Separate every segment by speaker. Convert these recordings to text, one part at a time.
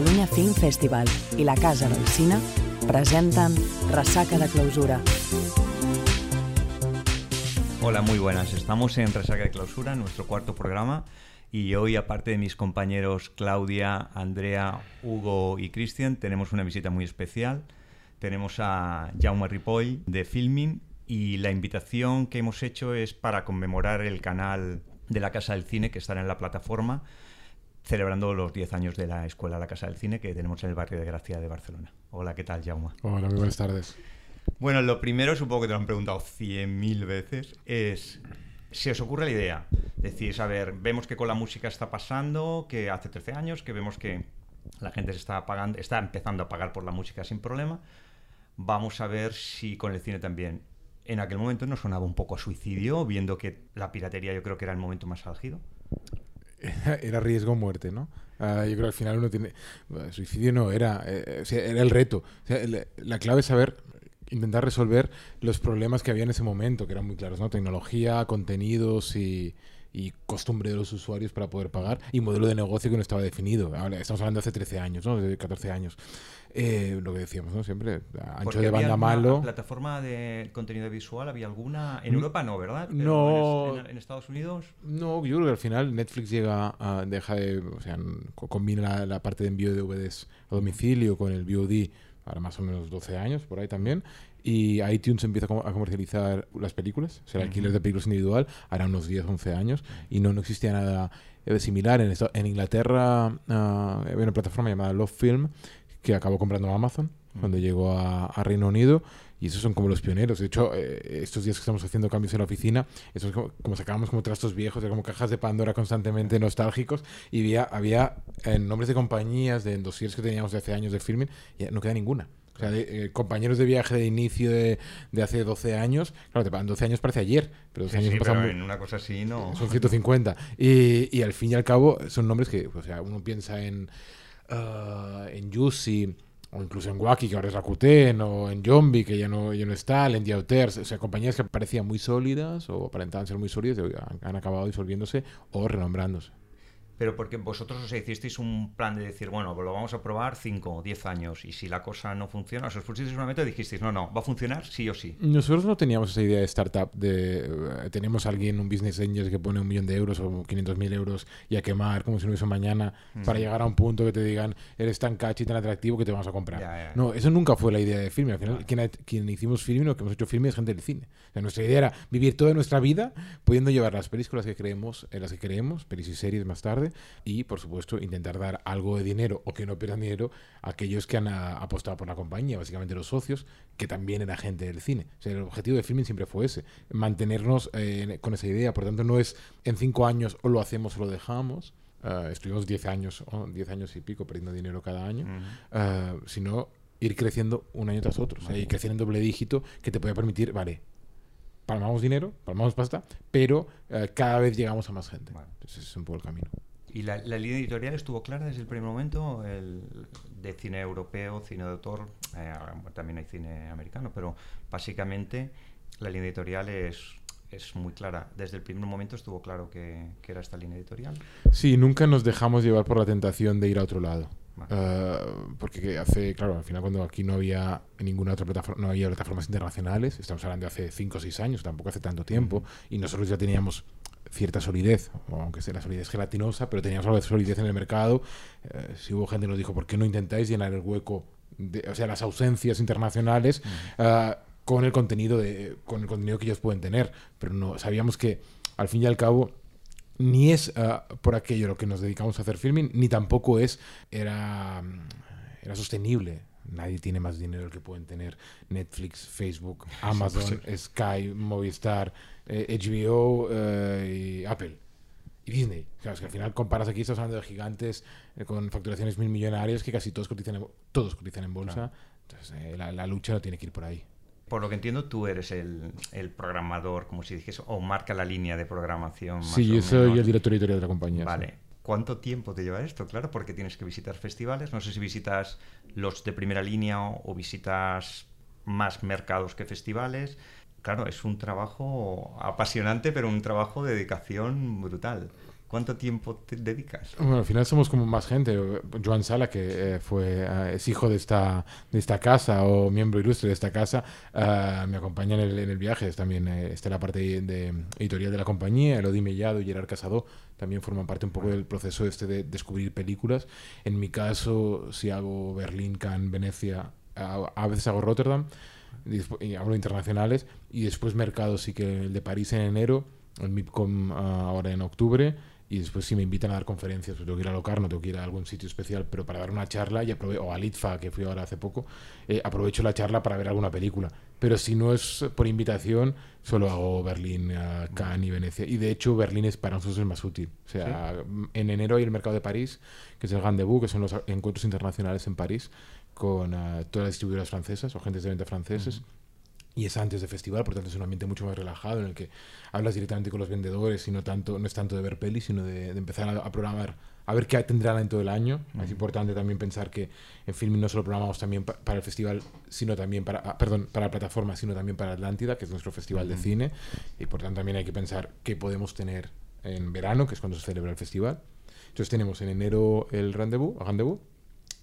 Speaker 1: Catalunya Film Festival i la Casa del Cine presenten Resaca de Clausura.
Speaker 2: Hola, muy buenas. Estamos en Resaca de Clausura, nuestro cuarto programa. Y hoy, aparte de mis compañeros Claudia, Andrea, Hugo y Cristian, tenemos una visita muy especial. Tenemos a Jaume Ripoll de Filming y la invitación que hemos hecho es para conmemorar el canal de la Casa del Cine que estará en la plataforma celebrando los 10 años de la Escuela La Casa del Cine que tenemos en el barrio de Gracia de Barcelona. Hola, ¿qué tal, Jaume?
Speaker 3: Hola, muy buenas tardes.
Speaker 2: Bueno, lo primero, supongo que te lo han preguntado 100.000 veces, es si os ocurre la idea. Decís, a ver, vemos que con la música está pasando, que hace 13 años, que vemos que la gente se está pagando, está empezando a pagar por la música sin problema. Vamos a ver si con el cine también. En aquel momento nos sonaba un poco a suicidio, viendo que la piratería yo creo que era el momento más álgido.
Speaker 3: Era riesgo muerte, ¿no? Ah, yo creo que al final uno tiene... Suicidio no, era, eh, era el reto. la clave es saber intentar resolver los problemas que había en ese momento, que eran muy claros, ¿no? Tecnología, contenidos y, y costumbre de los usuarios para poder pagar y modelo de negocio que no estaba definido. Ahora, estamos hablando de hace 13 años, ¿no? De 14 años. Eh, lo que decíamos, ¿no? Siempre, ancho de banda malo.
Speaker 2: plataforma de contenido visual había alguna? En Europa no, ¿verdad?
Speaker 3: no.
Speaker 2: En, Estados Unidos?
Speaker 3: No, yo creo que al final Netflix llega a, deja de, o sea, combina la, parte de envío de DVDs a domicilio con el VOD ahora más o menos 12 años, por ahí también. Y iTunes empieza a comercializar las películas, o sea, el alquiler de películas individual, hará unos 10, 11 años, y no, no existía nada eh, similar. En, en Inglaterra uh, había una plataforma llamada Love Film que acabó comprando Amazon cuando llegó a, Reino Unido y esos son como los pioneros. De hecho, eh, estos días que estamos haciendo cambios en la oficina, eso es como, sacábamos como trastos viejos, como cajas de Pandora constantemente nostálgicos y había, había en nombres de compañías, de dossiers que teníamos de hace años de filming, ya no queda ninguna. O sea, de, eh, compañeros de viaje de inicio de, de, hace 12 años, claro, te pagan 12 años parece ayer, pero 12 años
Speaker 2: sí, pero en una cosa así no.
Speaker 3: Son 150. Y, y al fin y al cabo son nombres que, o sea, uno piensa en, uh, en Juicy o incluso en Wacky, que ahora es Rakuten, o en Zombie, que ya no, ya no está, en Diauters, o sea, compañías que parecían muy sólidas o aparentaban ser muy sólidas han acabado disolviéndose o renombrándose
Speaker 2: pero porque vosotros os hicisteis un plan de decir, bueno, lo vamos a probar 5 o 10 años y si la cosa no funciona, os pusisteis una meta y dijisteis, no, no, va a funcionar sí o sí.
Speaker 3: Nosotros no teníamos esa idea de startup, de eh, tenemos a alguien, un business angel que pone un millón de euros o 500 mil euros y a quemar como si no hubiese mañana para llegar a un punto que te digan, eres tan catchy, tan atractivo que te vamos a comprar. No, eso nunca fue la idea de Filme. Al final, quien, quien, hicimos Filme, lo que hemos hecho Filme es gente del cine. nuestra idea era vivir toda nuestra vida pudiendo llevar las películas que creemos, en las que creemos, pelis y series más tarde, y por supuesto intentar dar algo de dinero o que no pierdan dinero a aquellos que han apostado por la compañía, básicamente los socios, que también era gente del cine. O sea, el objetivo de Filming siempre fue ese, mantenernos eh, con esa idea. Por tanto, no es en cinco años o lo hacemos o lo dejamos. Uh, estuvimos 10 años, o 10 años y pico perdiendo dinero cada año, uh, sino ir creciendo un año tras otro, o sea, ir creciendo en doble dígito que te puede permitir, vale, palmamos dinero, palmamos pasta, pero cada vez llegamos a más gente. Ese es un poco el camino.
Speaker 2: ¿Y la, línea editorial estuvo clara desde el primer momento? El, de cine europeo, cine de autor, eh, también hay cine americano, pero básicamente la línea editorial es, es muy clara. Desde el primer momento estuvo claro que, que, era esta línea editorial.
Speaker 3: Sí, nunca nos dejamos llevar por la tentación de ir a otro lado. Uh, porque hace, claro, al final cuando aquí no había ninguna otra plataforma, no había plataformas internacionales, estamos hablando de hace 5 o 6 años, tampoco hace tanto tiempo, y nosotros ya teníamos cierta solidez, aunque sea la solidez gelatinosa, pero teníamos algo solidez en el mercado. Eh, si hubo gente que nos dijo, ¿por qué no intentáis llenar el hueco, de, o sea, las ausencias internacionales uh, con el contenido de, con el contenido que ellos pueden tener? Pero no, sabíamos que al fin y al cabo ni es uh, por aquello lo que nos dedicamos a hacer filming, ni tampoco es era, era sostenible. Nadie tiene más dinero que pueden tener Netflix, Facebook, Amazon, Sky, Movistar, HBO eh, eh, y Apple y Disney. Claro, es que al final comparas aquí, estás hablando de gigantes eh, con facturaciones mil millonarias que casi todos cotizan en, todos cotizan en bolsa. Entonces, la, lucha no tiene que ir por ahí.
Speaker 2: Por lo que entiendo, tú eres el, el programador, como si dijese, o marca la línea de programación.
Speaker 3: sí, yo soy el director editorial de la compañía.
Speaker 2: Vale. ¿Cuánto tiempo te lleva esto? Claro, porque tienes que visitar festivales. No sé si visitas los de primera línea o visitas más mercados que festivales claro, es un trabajo apasionante, pero un trabajo de dedicación brutal. ¿Cuánto tiempo te dedicas?
Speaker 3: Bueno, al final somos como más gente. Joan Sala, que eh, fue, eh, es hijo de esta, de esta casa o miembro ilustre de esta casa, eh, me acompaña en el, en el viaje. también está en la parte de, editorial de la compañía. Elodie Mellado y Gerard Casado también forman parte un poco del proceso este de descubrir películas. En mi caso, si hago Berlín, Cannes, Venecia, a, veces hago Rotterdam, y, hablo internacionales, y después mercado sí que el de París en enero, el MIPCOM ah, ahora en octubre y después si me invitan a dar conferencias, pues tengo que ir a Locarno, tengo que ir a algún sitio especial, pero para dar una charla, y o a Litfa, que fui ahora hace poco, eh, aprovecho la charla para ver alguna película. Pero si no es por invitación, solo hago Berlín, uh, Cannes y Venecia. Y de hecho Berlín es para nosotros el más útil. O sea, en enero hay el mercado de París, que es el Gandebou, que son los encuentros internacionales en París, con uh, todas las distribuidoras francesas o agentes de venta franceses y es antes de festival, por tanto es un ambiente mucho más relajado en el que hablas directamente con los vendedores y no, tanto, no es tanto de ver pelis, sino de, empezar a, programar, a ver qué tendrán en todo el año. Es importante también pensar que en Filming no solo programamos también para el festival, sino también para, ah, perdón, para la plataforma, sino también para Atlántida, que es nuestro festival de cine, y por tanto también hay que pensar qué podemos tener en verano, que es cuando se celebra el festival. Entonces tenemos en enero el rendezvous, el rendezvous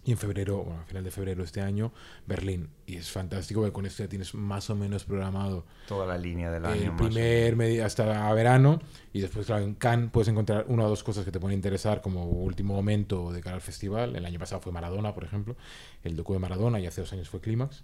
Speaker 3: y en febrero, bueno, a final de febrero de este año, Berlín. Y es fantástico porque con esto ya tienes más o menos programado
Speaker 2: toda la línea del año.
Speaker 3: El primer medio hasta verano. Y después, claro, en Cannes puedes encontrar una o dos cosas que te pueden interesar como último momento de cara al festival. El año pasado fue Maradona, por ejemplo. El docu de Maradona y hace dos años fue Clímax.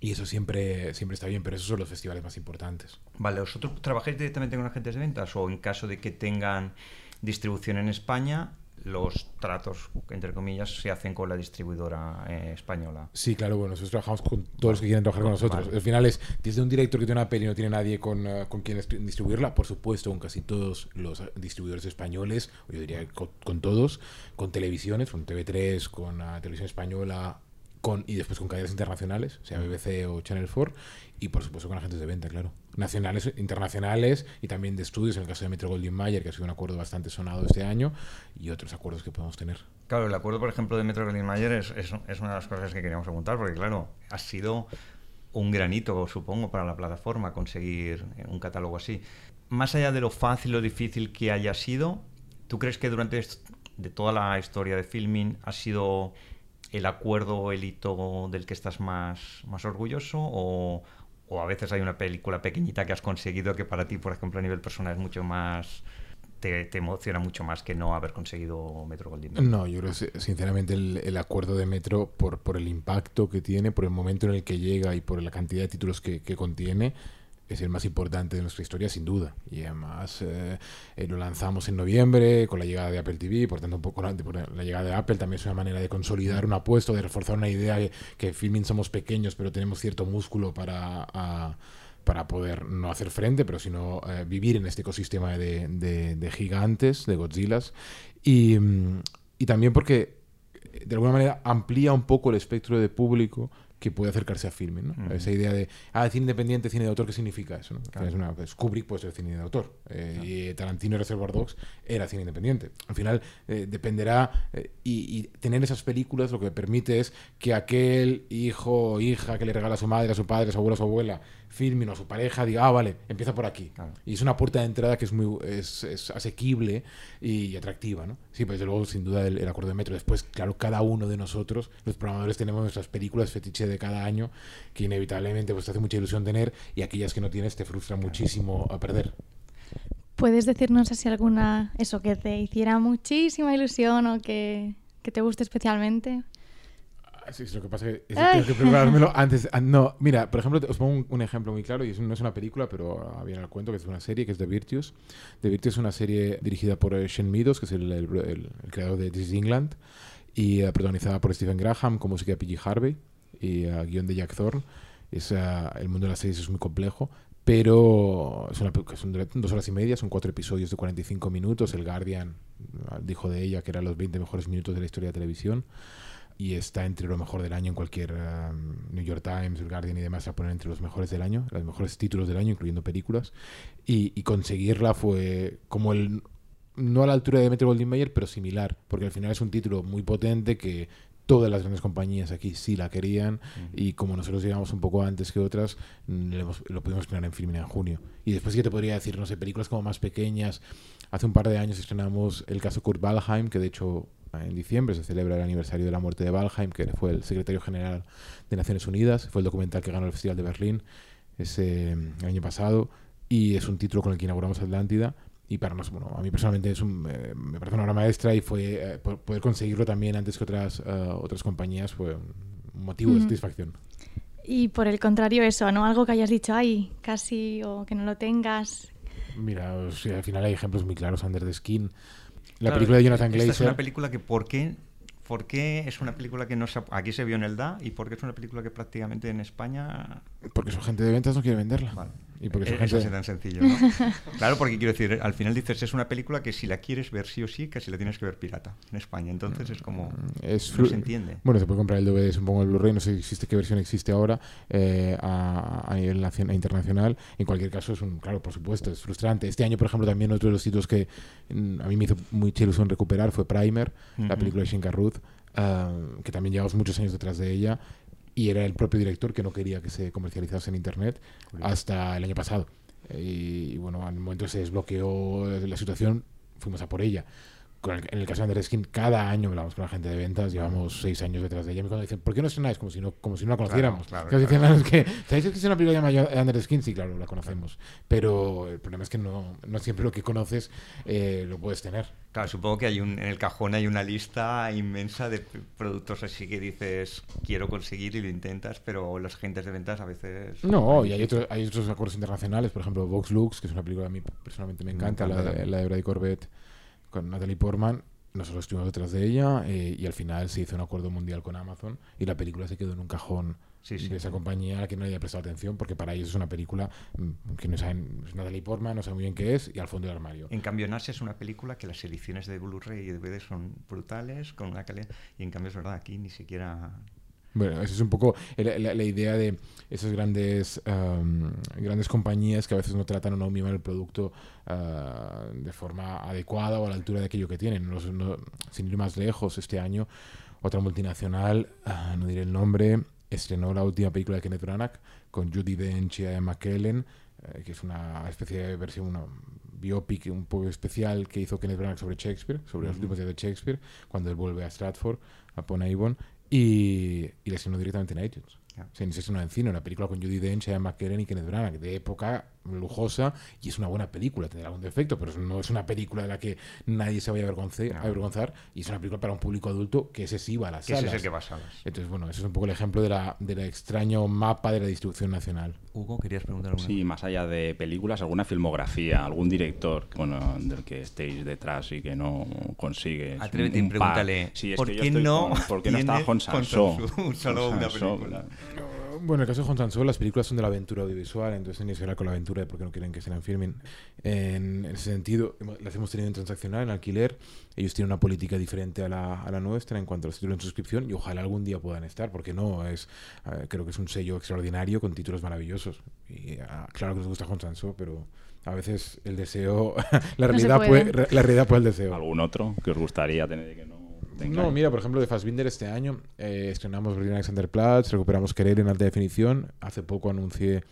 Speaker 3: Y eso siempre, siempre está bien, pero esos son los festivales más importantes.
Speaker 2: Vale, ¿vosotros trabajáis directamente con agentes de ventas o en caso de que tengan distribución en España, los tratos, entre comillas, se hacen con la distribuidora eh, española.
Speaker 3: Sí, claro, bueno, nosotros trabajamos con todos los que quieren trabajar con nosotros. Al final es, desde un director que tiene una peli y no tiene nadie con, uh, con quien distribuirla, por supuesto, con casi todos los distribuidores españoles, yo diría con, todos, con televisiones, con TV3, con uh, Televisión Española, con, y después con cadenas internacionales, sea BBC o Channel 4, y por supuesto con agentes de venta, claro. Nacionales, internacionales y también de estudios, en el caso de Metro Goldwyn Mayer, que ha sido un acuerdo bastante sonado este año, y otros acuerdos que podemos tener.
Speaker 2: Claro, el acuerdo, por ejemplo, de Metro Goldwyn Mayer es, es, una de las cosas que queríamos preguntar, porque claro, ha sido un granito, supongo, para la plataforma conseguir un catálogo así. Más allá de lo fácil o difícil que haya sido, ¿tú crees que durante de toda la historia de filming ha sido el acuerdo o el hito del que estás más, más orgulloso o, o a veces hay una película pequeñita que has conseguido que para ti, por ejemplo, a nivel personal es mucho más... Te, emociona mucho más que no haber conseguido Metro Goldwyn.
Speaker 3: No, yo creo sinceramente el, acuerdo de Metro por, por el impacto que tiene, por el momento en el que llega y por la cantidad de títulos que, que contiene, es el más importante de nuestra historia, sin duda. Y además eh, eh, lo lanzamos en noviembre con la llegada de Apple TV, por tanto, un poco la, la llegada de Apple también es una manera de consolidar un apuesto, de reforzar una idea que, que Filming somos pequeños, pero tenemos cierto músculo para. para poder no hacer frente, pero sino eh, vivir en este ecosistema de, de, gigantes, de Godzillas. Y, y también porque de alguna manera amplía un poco el espectro de público que puede acercarse a filming. ¿no? Esa idea de, ah, cine independiente, cine de autor, ¿qué significa eso? Es una, pues, Kubrick puede ser cine de autor. Eh, y Tarantino Reservoir Dogs era cine independiente. Al final eh, dependerá, eh, y, y, tener esas películas lo que permite es que aquel hijo o hija que le regala a su madre, a su padre, a su abuelo, a su abuela, filmen o su pareja diga, ah, vale, empieza por aquí. Y es una puerta de entrada que es muy es, es asequible y, atractiva, ¿no? Sí, pues luego, sin duda, el, acuerdo de metro. Después, claro, cada uno de nosotros, los programadores, tenemos nuestras películas fetiche de cada año que inevitablemente pues, te hace mucha ilusión tener y aquellas que no tienes te frustran muchísimo a perder.
Speaker 4: ¿Puedes decirnos si alguna, eso, que te hiciera muchísima ilusión o que, que te guste especialmente?
Speaker 3: Sí, lo que pasa es que tengo que preparármelo antes. Ah, no, mira, por ejemplo, os pongo un, ejemplo muy claro, y no es una película, pero viene al cuento, que es una serie, que es The Virtues. The Virtues es una serie dirigida por eh, Shane Meadows, que es el, creador de This is England, y uh, protagonizada por Stephen Graham, con música de P.G. Harvey, y uh, guion de Jack Thorne. Es, el mundo de las series es muy complejo, pero es una, son dos horas y media, son cuatro episodios de 45 minutos. El Guardian dijo de ella que eran los 20 mejores minutos de la historia de televisión y está entre lo mejor del año en cualquier um, New York Times, el Guardian y demás, a poner entre los mejores del año, los mejores títulos del año, incluyendo películas. Y, conseguirla fue como el. No a la altura de Metro Goldwyn Mayer, pero similar, porque al final es un título muy potente que todas las grandes compañías aquí sí la querían y como nosotros llegamos un poco antes que otras, mm, lo pudimos estrenar en Filmin en junio. Y después que te podría decir, no sé, películas como más pequeñas. Hace un par de años estrenamos el caso Kurt Waldheim, que de hecho en diciembre se celebra el aniversario de la muerte de Waldheim, que fue el secretario general de Naciones Unidas. Fue el documental que ganó el Festival de Berlín ese mm, año pasado y es un título con el que inauguramos Atlántida y para nosotros, bueno, a mí personalmente es un, eh, me parece una obra maestra y fue eh, poder conseguirlo también antes que otras, eh, otras compañías fue un motivo de satisfacción.
Speaker 4: Y por el contrario eso, ¿no? Algo que hayas dicho, ay, casi, o que no lo tengas.
Speaker 3: Mira, al final hay ejemplos muy claros, Under the Skin. La película de Jonathan Glazer.
Speaker 2: es una película que, ¿por qué ¿Por qué es una película que no se, aquí se vio en el DA y por qué es una película que prácticamente en España...
Speaker 3: Porque su gente de ventas no quiere venderla.
Speaker 2: Y porque gente... es tan sencillo, claro, porque quiero decir, al final dices, es una película que si la quieres ver sí o sí, casi la tienes que ver pirata en España. Entonces es como... Mm, es no se entiende.
Speaker 3: Bueno, se puede comprar el DVD, supongo el Blu-ray, no sé existe qué versión existe ahora eh, a, a, nivel internacional. En cualquier caso, es un... Claro, por supuesto, es frustrante. Este año, por ejemplo, también otro de los sitios que mm, a mí me hizo mucha ilusión recuperar fue Primer, la película de Shinka Ruth que también llevamos muchos años detrás de ella, y era el propio director que no quería que se comercializase en Internet hasta el año pasado. Y, bueno, al momento se desbloqueó la situación, fuimos a por ella en el caso de Underskin, cada año hablamos con la gente de ventas, llevamos seis años detrás de ella. Y cuando dicen, ¿por qué no estrenáis? Como si no, como si no la conociéramos. Claro, claro, Dicen, que, ¿Sabéis que es una película llamada Underskin? Sí, claro, la conocemos. Pero el problema es que no, no siempre lo que conoces eh, lo puedes tener.
Speaker 2: Claro, supongo que hay un, en el cajón hay una lista inmensa de productos así que dices, quiero conseguir y lo intentas, pero los agentes de ventas a veces...
Speaker 3: No, y hay, otros hay otros acuerdos internacionales, por ejemplo, Vox Lux, que es una película que a mí personalmente me encanta, la, de, la de Brady Corbett con Natalie Portman. Nosotros estuvimos detrás de ella eh, y al final se hizo un acuerdo mundial con Amazon y la película se quedó en un cajón de esa compañía a la que no había prestado atención porque para ellos es una película mm, que no saben, es Natalie Portman, no saben muy bien qué es y al fondo del armario.
Speaker 2: En cambio, Nasia es una película que las ediciones de Blu-ray y DVD son brutales, con una calidad, y en cambio es verdad, aquí ni siquiera
Speaker 3: bueno, esa es un poco la, idea de esas grandes, grandes compañías que a veces no tratan o no miman el producto ah, de forma adecuada o a la altura de aquello que tienen. sin ir más lejos, este año otra multinacional, ah, no diré el nombre, estrenó la última película de Kenneth Branagh con Judy Dench y Emma Kellen, eh, que es una especie de versión, una biopic un poco especial que hizo Kenneth Branagh sobre Shakespeare, sobre los últimos días de Shakespeare, cuando él vuelve a Stratford, a Avon, y, y la estrenó directamente en iTunes. Yeah. Se estrenó en cine, una película con Judy Dench, Ian McKellen y Kenneth Branagh, de época lujosa y es una buena película, tendrá algún defecto, pero no es una película de la que nadie se vaya a avergonzar, y es una película para un público adulto que ese sí va a las salas.
Speaker 2: Ese es el que va a salas.
Speaker 3: Entonces, bueno, ese es un poco el ejemplo de la, del extraño mapa de la distribución nacional.
Speaker 2: Hugo, ¿querías preguntar algo?
Speaker 5: Sí, más allá de películas, alguna filmografía, algún director bueno, del que estéis detrás y que no consigue.
Speaker 2: Atrévete y pregúntale, ¿por, qué no
Speaker 5: ¿por qué no está Hong Solo
Speaker 2: una película.
Speaker 3: Bueno, en el caso de Juan Sansó, las películas son de la aventura audiovisual, entonces tenéis que hablar con la aventura de por qué no quieren que se la filmen. En, ese sentido, las hemos tenido en transaccional, en alquiler. Ellos tienen una política diferente a la, a la nuestra en cuanto a los títulos en suscripción y ojalá algún día puedan estar, porque no, es eh, creo que es un sello extraordinario con títulos maravillosos. Y ah, claro que nos gusta Juan Sansó, pero a veces el deseo, la realidad, puede. la realidad puede el deseo.
Speaker 5: ¿Algún otro que os gustaría tener que no?
Speaker 3: No, mira, por ejemplo, de Fassbinder este año eh, estrenamos Berlin Alexanderplatz, recuperamos Querer en alta definición. Hace poco anuncié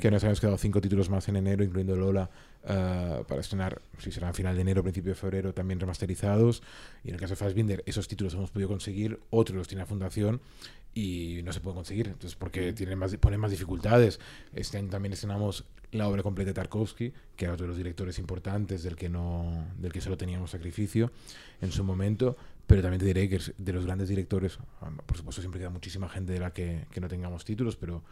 Speaker 3: que nos habíamos quedado cinco títulos más en enero, incluyendo Lola, uh, para estrenar, si será a final de enero, principio de febrero, también remasterizados. Y en el caso de Fassbinder, esos títulos hemos podido conseguir, otros los tiene la Fundación y no se pueden conseguir, entonces porque tienen más, ponen más dificultades. Este año también estrenamos la obra completa de Tarkovsky, que era otro de los directores importantes del que no del que solo teníamos sacrificio en su momento, pero también te diré que de los grandes directores, ah, por supuesto siempre queda muchísima gente de la que, que no tengamos títulos, pero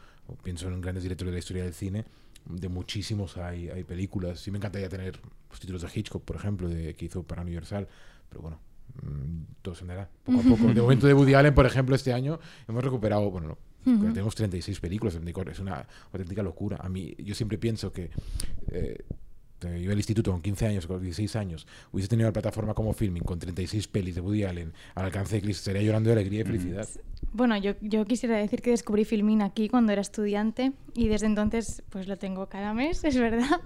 Speaker 3: pienso en grandes directores de la historia del cine, de muchísimos hay, hay películas. Sí me encantaría tener pues, títulos de Hitchcock, por ejemplo, de, que hizo para Universal, pero bueno, mm, todo se andará poco a poco. De momento de Woody Allen, por ejemplo, este año hemos recuperado, bueno, tenemos 36 películas es una auténtica locura. A mí, yo siempre pienso que eh, yo al instituto con 15 años, con 16 años, hubiese tenido la plataforma como filming con 36 pelis de Woody Allen al alcance de Chris, estaría llorando de alegría y felicidad.
Speaker 4: Bueno, yo, yo quisiera decir que descubrí filming aquí cuando era estudiante y desde entonces pues lo tengo cada mes, es verdad.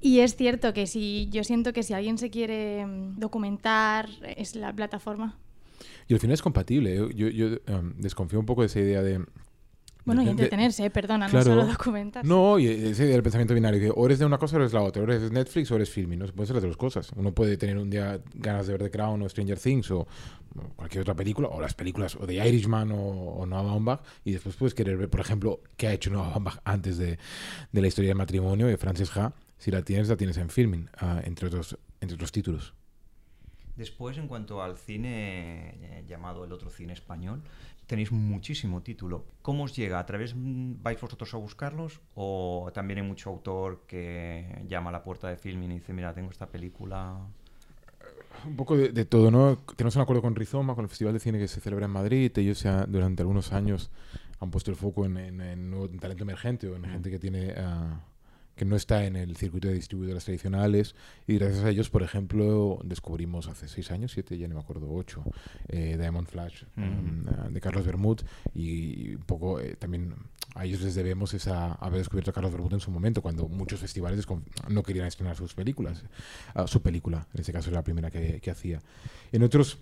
Speaker 4: Y es cierto que si yo siento que si alguien se quiere mm, documentar es la plataforma
Speaker 3: Y al final es compatible. Yo, yo, yo, em, desconfío un poco de esa idea de
Speaker 4: Bueno, y entretenerse, eh, perdona,
Speaker 3: Claro.
Speaker 4: no solo documentarse.
Speaker 3: No, y ese del pensamiento binario, que o eres de una cosa o eres la otra, o eres Netflix o eres filming, no puede ser las dos cosas. Uno puede tener un día ganas de ver The Crown o Stranger Things o, cualquier otra película, o las películas o de Irishman o, o Noah Baumbach, y después puedes querer ver, por ejemplo, qué ha hecho Noah Baumbach antes de, de la historia del matrimonio de Frances Ha. Si la tienes, la tienes en filming, ah, entre, otros, entre otros títulos.
Speaker 2: Después, en cuanto al cine eh, llamado el otro cine español, tenéis muchísimo título. ¿Cómo os llega? ¿A través mm, vais vosotros a buscarlos? ¿O también hay mucho autor que llama a la puerta de filming y dice, mira, tengo esta película?
Speaker 3: Un poco de, de todo, ¿no? Tenemos un acuerdo con Rizoma, con el Festival de Cine que se celebra en Madrid. Ellos ya durante algunos años han puesto el foco en, en- en nuevo talento emergente o en gente que tiene ah, que no está en el circuito de distribuidoras tradicionales. Y gracias a ellos, por ejemplo, descubrimos hace seis años, siete, ya no me acuerdo, ocho, eh, Diamond Flash
Speaker 2: Mm.
Speaker 3: um, de Carlos Bermud. Y, un poco eh, también a ellos les debemos esa, haber descubierto a Carlos Bermud en su momento, cuando muchos festivales no querían estrenar sus películas. Ah, su película, en este caso es la primera que, que hacía. En otros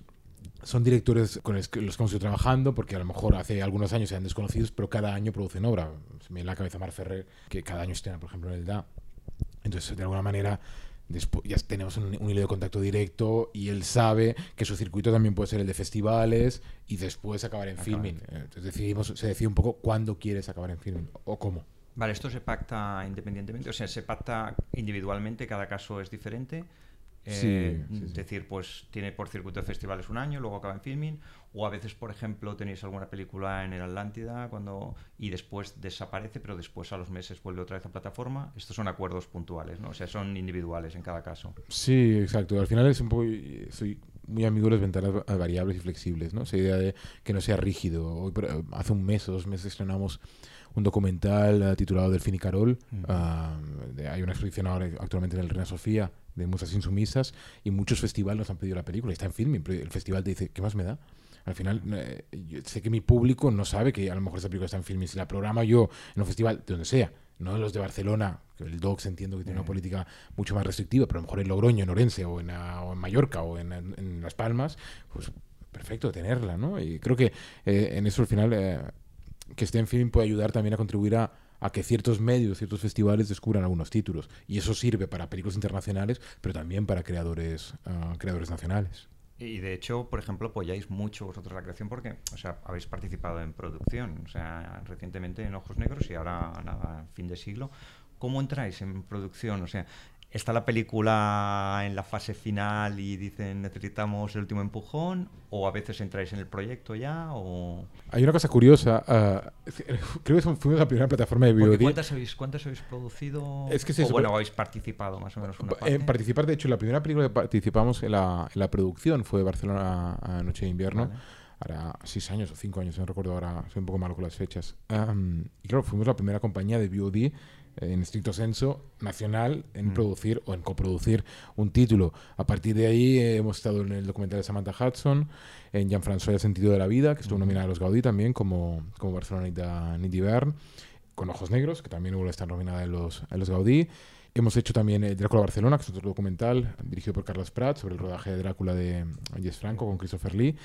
Speaker 3: son directores con los que, ido trabajando, porque a lo mejor hace algunos años eran desconocidos, pero cada año producen obra. Se me viene la cabeza Mar Ferrer, que cada año estrena, por ejemplo, en el DA. Entonces, de alguna manera, después ya tenemos un, un hilo de contacto directo y él sabe que su circuito también puede ser el de festivales y después acabar en filming.
Speaker 2: en
Speaker 3: Entonces decidimos, se decide un poco cuándo quieres acabar en filming o cómo.
Speaker 2: Vale, esto se pacta independientemente, o sea, se pacta individualmente, cada caso es diferente. Eh,
Speaker 3: Sí, sí,
Speaker 2: Es decir, pues tiene por circuito de festivales un año, luego acaba en filming, o a veces, por ejemplo, tenéis alguna película en el Atlántida cuando y después desaparece, pero después a los meses vuelve otra vez a plataforma. Estos son acuerdos puntuales, ¿no? O sea, son individuales en cada caso.
Speaker 3: Sí, exacto. Al final es un poco, soy muy amigo de las ventanas va- variables y flexibles, ¿no? Esa idea de que no sea rígido. Hoy, por- hace un mes o dos meses estrenamos un documental eh, titulado Delfín y Carol.
Speaker 2: Ujú.
Speaker 3: Ah, de- hay una exposición ahora actualmente en el Reina Sofía de Musas Insumisas y muchos festivales nos han pedido la película. Está en filming, pero el festival te dice, ¿qué más me da? Al final, eh, sé que mi público no sabe que a lo mejor esa película está en filming. Si la programa yo en un festival, de donde sea, no los de Barcelona, que el DOCS entiendo que tiene una política mucho más restrictiva, pero a lo mejor en Logroño, en Orense o en, ah, o en Mallorca o en, Las Palmas, pues perfecto tenerla, ¿no? Y creo que eh, en eso al final eh, que esté en film puede ayudar también a contribuir a, a que ciertos medios, ciertos festivales descubran algunos títulos. Y eso sirve para películas internacionales, pero también para creadores, ah, creadores nacionales.
Speaker 2: Y de hecho, por ejemplo, apoyáis mucho vosotros la creación porque, o sea, habéis participado en producción, o sea, recientemente en Ojos Negros y ahora, nada, fin de siglo. ¿Cómo entráis en producción? O sea, ¿está la película en la fase final y dicen necesitamos el último empujón? ¿O a veces entráis en el proyecto ya? O...
Speaker 3: Hay una cosa curiosa, ah, creo que son- fuimos la primera plataforma de VOD.
Speaker 2: ¿cuántas, habéis, ¿Cuántas habéis producido?
Speaker 3: Es que se
Speaker 2: o,
Speaker 3: supone-
Speaker 2: bueno, habéis participado más o menos una parte.
Speaker 3: En participar, de hecho, la primera película que participamos en la, en la producción fue Barcelona a Noche de Invierno.
Speaker 2: Vale.
Speaker 3: Ahora seis años o cinco años, no recuerdo ahora, soy un poco malo con las fechas. Am, y claro, fuimos la primera compañía de VOD, eh, en estricto senso, nacional, en
Speaker 2: Mm.
Speaker 3: producir o en coproducir un título. A partir de ahí eh, hemos estado en el documental de Samantha Hudson, en Jean-François El sentido de la vida, que estuvo
Speaker 2: Ujú.
Speaker 3: nominada a los Gaudí también, como, como Barcelona Nit Nit d'hivern, con Ojos Negros, que también hubo estar nominada en los, en los Gaudí. Hemos hecho también eh, Drácula Barcelona, que es otro documental dirigido por Carlos Prat sobre el rodaje de Drácula de Jess Franco con Christopher Lee.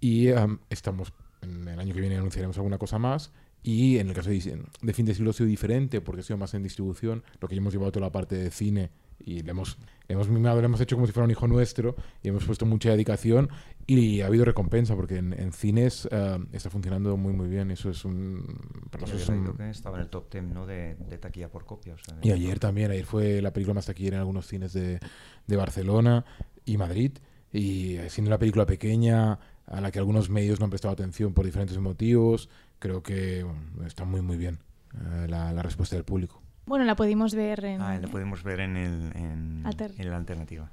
Speaker 3: Y am, estamos, en el año que viene anunciaremos alguna cosa más. Y en el caso de, de fin de siglo ha sido diferente porque ha sido más en distribución, lo que hemos llevado toda la parte de cine y le hemos, le hemos mimado, le hemos hecho como si fuera un hijo nuestro y hemos puesto mucha dedicación y ha habido recompensa porque en, en cines ah, está funcionando muy muy bien. Eso es un... Para nosotros es un-
Speaker 2: que estaba en el top 10 ¿no? de, de taquilla por copia. o sea,
Speaker 3: y ayer también, ayer fue la película más taquillera en algunos cines de, de Barcelona y Madrid. Y eh, siendo una película pequeña a la que algunos medios no han prestado atención por diferentes motivos, creo que bueno, está muy muy bien eh, la, la respuesta del público.
Speaker 4: Bueno, la pudimos ver en...
Speaker 2: Ah, lo podemos ver en el, en,
Speaker 4: Alter-
Speaker 2: en la alternativa.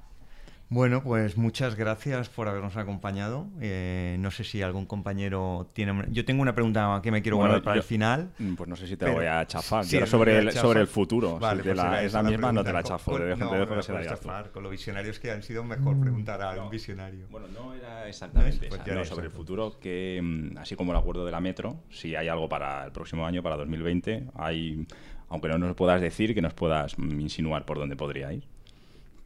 Speaker 2: Bueno, pues muchas gracias por habernos acompañado. Eh, no sé si algún compañero tiene... Yo tengo una pregunta que me quiero
Speaker 5: Bueno,
Speaker 2: guardar para
Speaker 5: yo-
Speaker 2: el final.
Speaker 5: Mm, Pues no sé si te
Speaker 2: Pero-
Speaker 5: la voy a chafar.
Speaker 2: Sí,
Speaker 5: Yo
Speaker 2: no
Speaker 5: sobre, el,
Speaker 2: la
Speaker 5: sobre el futuro.
Speaker 2: Vale,
Speaker 5: si
Speaker 2: pues
Speaker 5: la-
Speaker 2: era
Speaker 5: es la misma, no te la chafo.
Speaker 2: Con-
Speaker 5: Te dejo,
Speaker 2: no,
Speaker 5: te dejo
Speaker 2: me
Speaker 5: que
Speaker 2: la
Speaker 5: se la
Speaker 2: chafar. Con lo visionarios que han sido, mejor preguntar a un visionario.
Speaker 5: Bueno, no era
Speaker 2: No
Speaker 5: exactamente
Speaker 2: es, pues
Speaker 5: esa,
Speaker 2: ya
Speaker 5: no, sobre el futuro, que mm, así como el acuerdo de la Metro, si hay algo para el próximo año, para 2020, hay, aunque no nos puedas decir, que nos puedas mm, insinuar por dónde podría ir.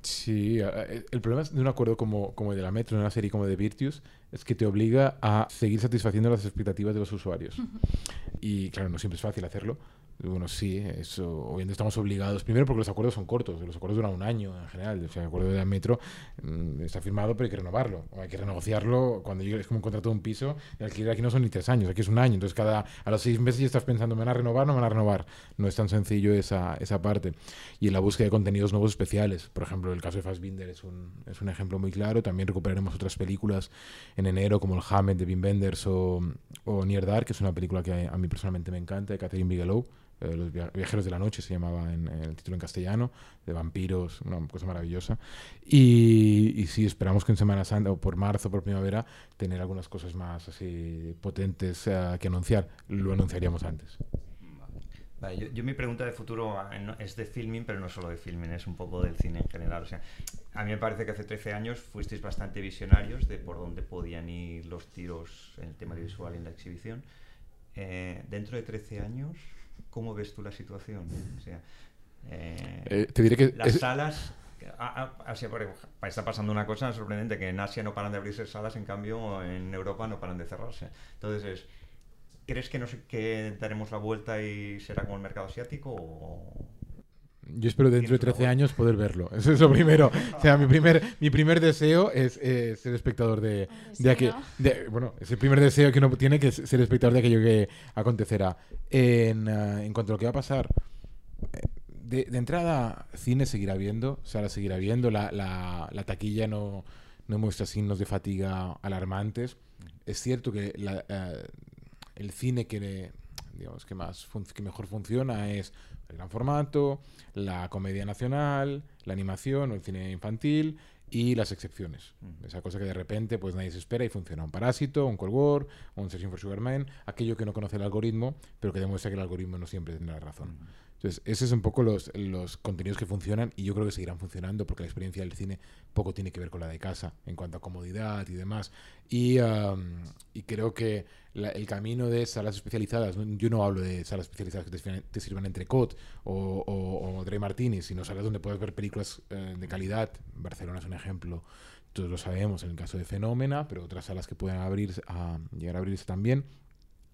Speaker 3: Sí, eh, el problema de un acuerdo como, como el de la Metro, en una serie como de Virtues, es que te obliga a seguir satisfaciendo las expectativas de los usuarios. Y claro, no siempre es fácil hacerlo, bueno, sí, eso, día estamos obligados, primero porque los acuerdos son cortos, los acuerdos duran un año en general, o sea, el acuerdo de metro mm, está firmado, pero hay que renovarlo, hay que renegociarlo cuando llegue, es como un contrato de un piso, y alquiler aquí no son ni tres años, aquí es un año, entonces cada, a los seis meses ya estás pensando, ¿me van a renovar no me van a renovar? No es tan sencillo esa, esa parte. Y en la búsqueda de contenidos nuevos especiales, por ejemplo, el caso de Fassbinder es un, es un ejemplo muy claro, también recuperaremos otras películas en enero, como el Hammett de Wim Wenders o, o Near Dark, que es una película que a mí personalmente me encanta, de Catherine Bigelow, los Viajeros de la Noche se llamaba en, el título en castellano, de vampiros, una cosa maravillosa. Y, y sí, esperamos que en Semana Santa o por marzo, por primavera, tener algunas cosas más así potentes uh, que anunciar. Lo anunciaríamos antes.
Speaker 2: Vale, yo, yo, mi pregunta de futuro eh, es de filming, pero no solo de filming, es un poco del cine en general. O sea, a mí me parece que hace 13 años fuisteis bastante visionarios de por dónde podían ir los tiros en el tema visual y en la exhibición. Eh, dentro de 13 años, ¿Cómo ves tú la situación? O sea, eh,
Speaker 3: eh, te diré que
Speaker 2: las es... salas Asia, está pasando una cosa sorprendente, que en Asia no paran de abrirse salas, en cambio en Europa no paran de cerrarse. Entonces, ¿crees que, nos, que daremos la vuelta y será como el mercado asiático? O...
Speaker 3: Yo espero dentro de 13 años poder verlo. Eso es lo primero. O sea, mi primer, mi primer deseo es ser espectador de, de aquello. De, bueno, es el primer deseo que uno tiene que es ser espectador de aquello que acontecerá. En, uh, en cuanto a lo que va a pasar, eh, de, de, entrada, cine seguirá viendo, sala seguirá viendo, la, la, la taquilla no, no, muestra signos de fatiga alarmantes. Es cierto que la, uh, el cine que, digamos, que, más que mejor funciona es el gran formato, la comedia nacional, la animación o el cine infantil y las excepciones. Mm. Esa cosa que de repente pues nadie se espera y funciona. Un Parásito, un Cold War, un Searching for Sugar Man, aquello que no conoce el algoritmo, pero que demuestra que el algoritmo no siempre tiene la razón. Mm. Entonces, esos son un poco los, los contenidos que funcionan y yo creo que seguirán funcionando porque la experiencia del cine poco tiene que ver con la de casa en cuanto a comodidad y demás. Y, um, y creo que la, el camino de salas especializadas, yo no hablo de salas especializadas que te, te sirvan entre COT o, o, o Dre Martini, sino salas donde puedes ver películas eh, de calidad. Barcelona es un ejemplo todos lo sabemos en el caso de Fenómena, pero otras salas que pueden abrir, a, llegar a abrirse también.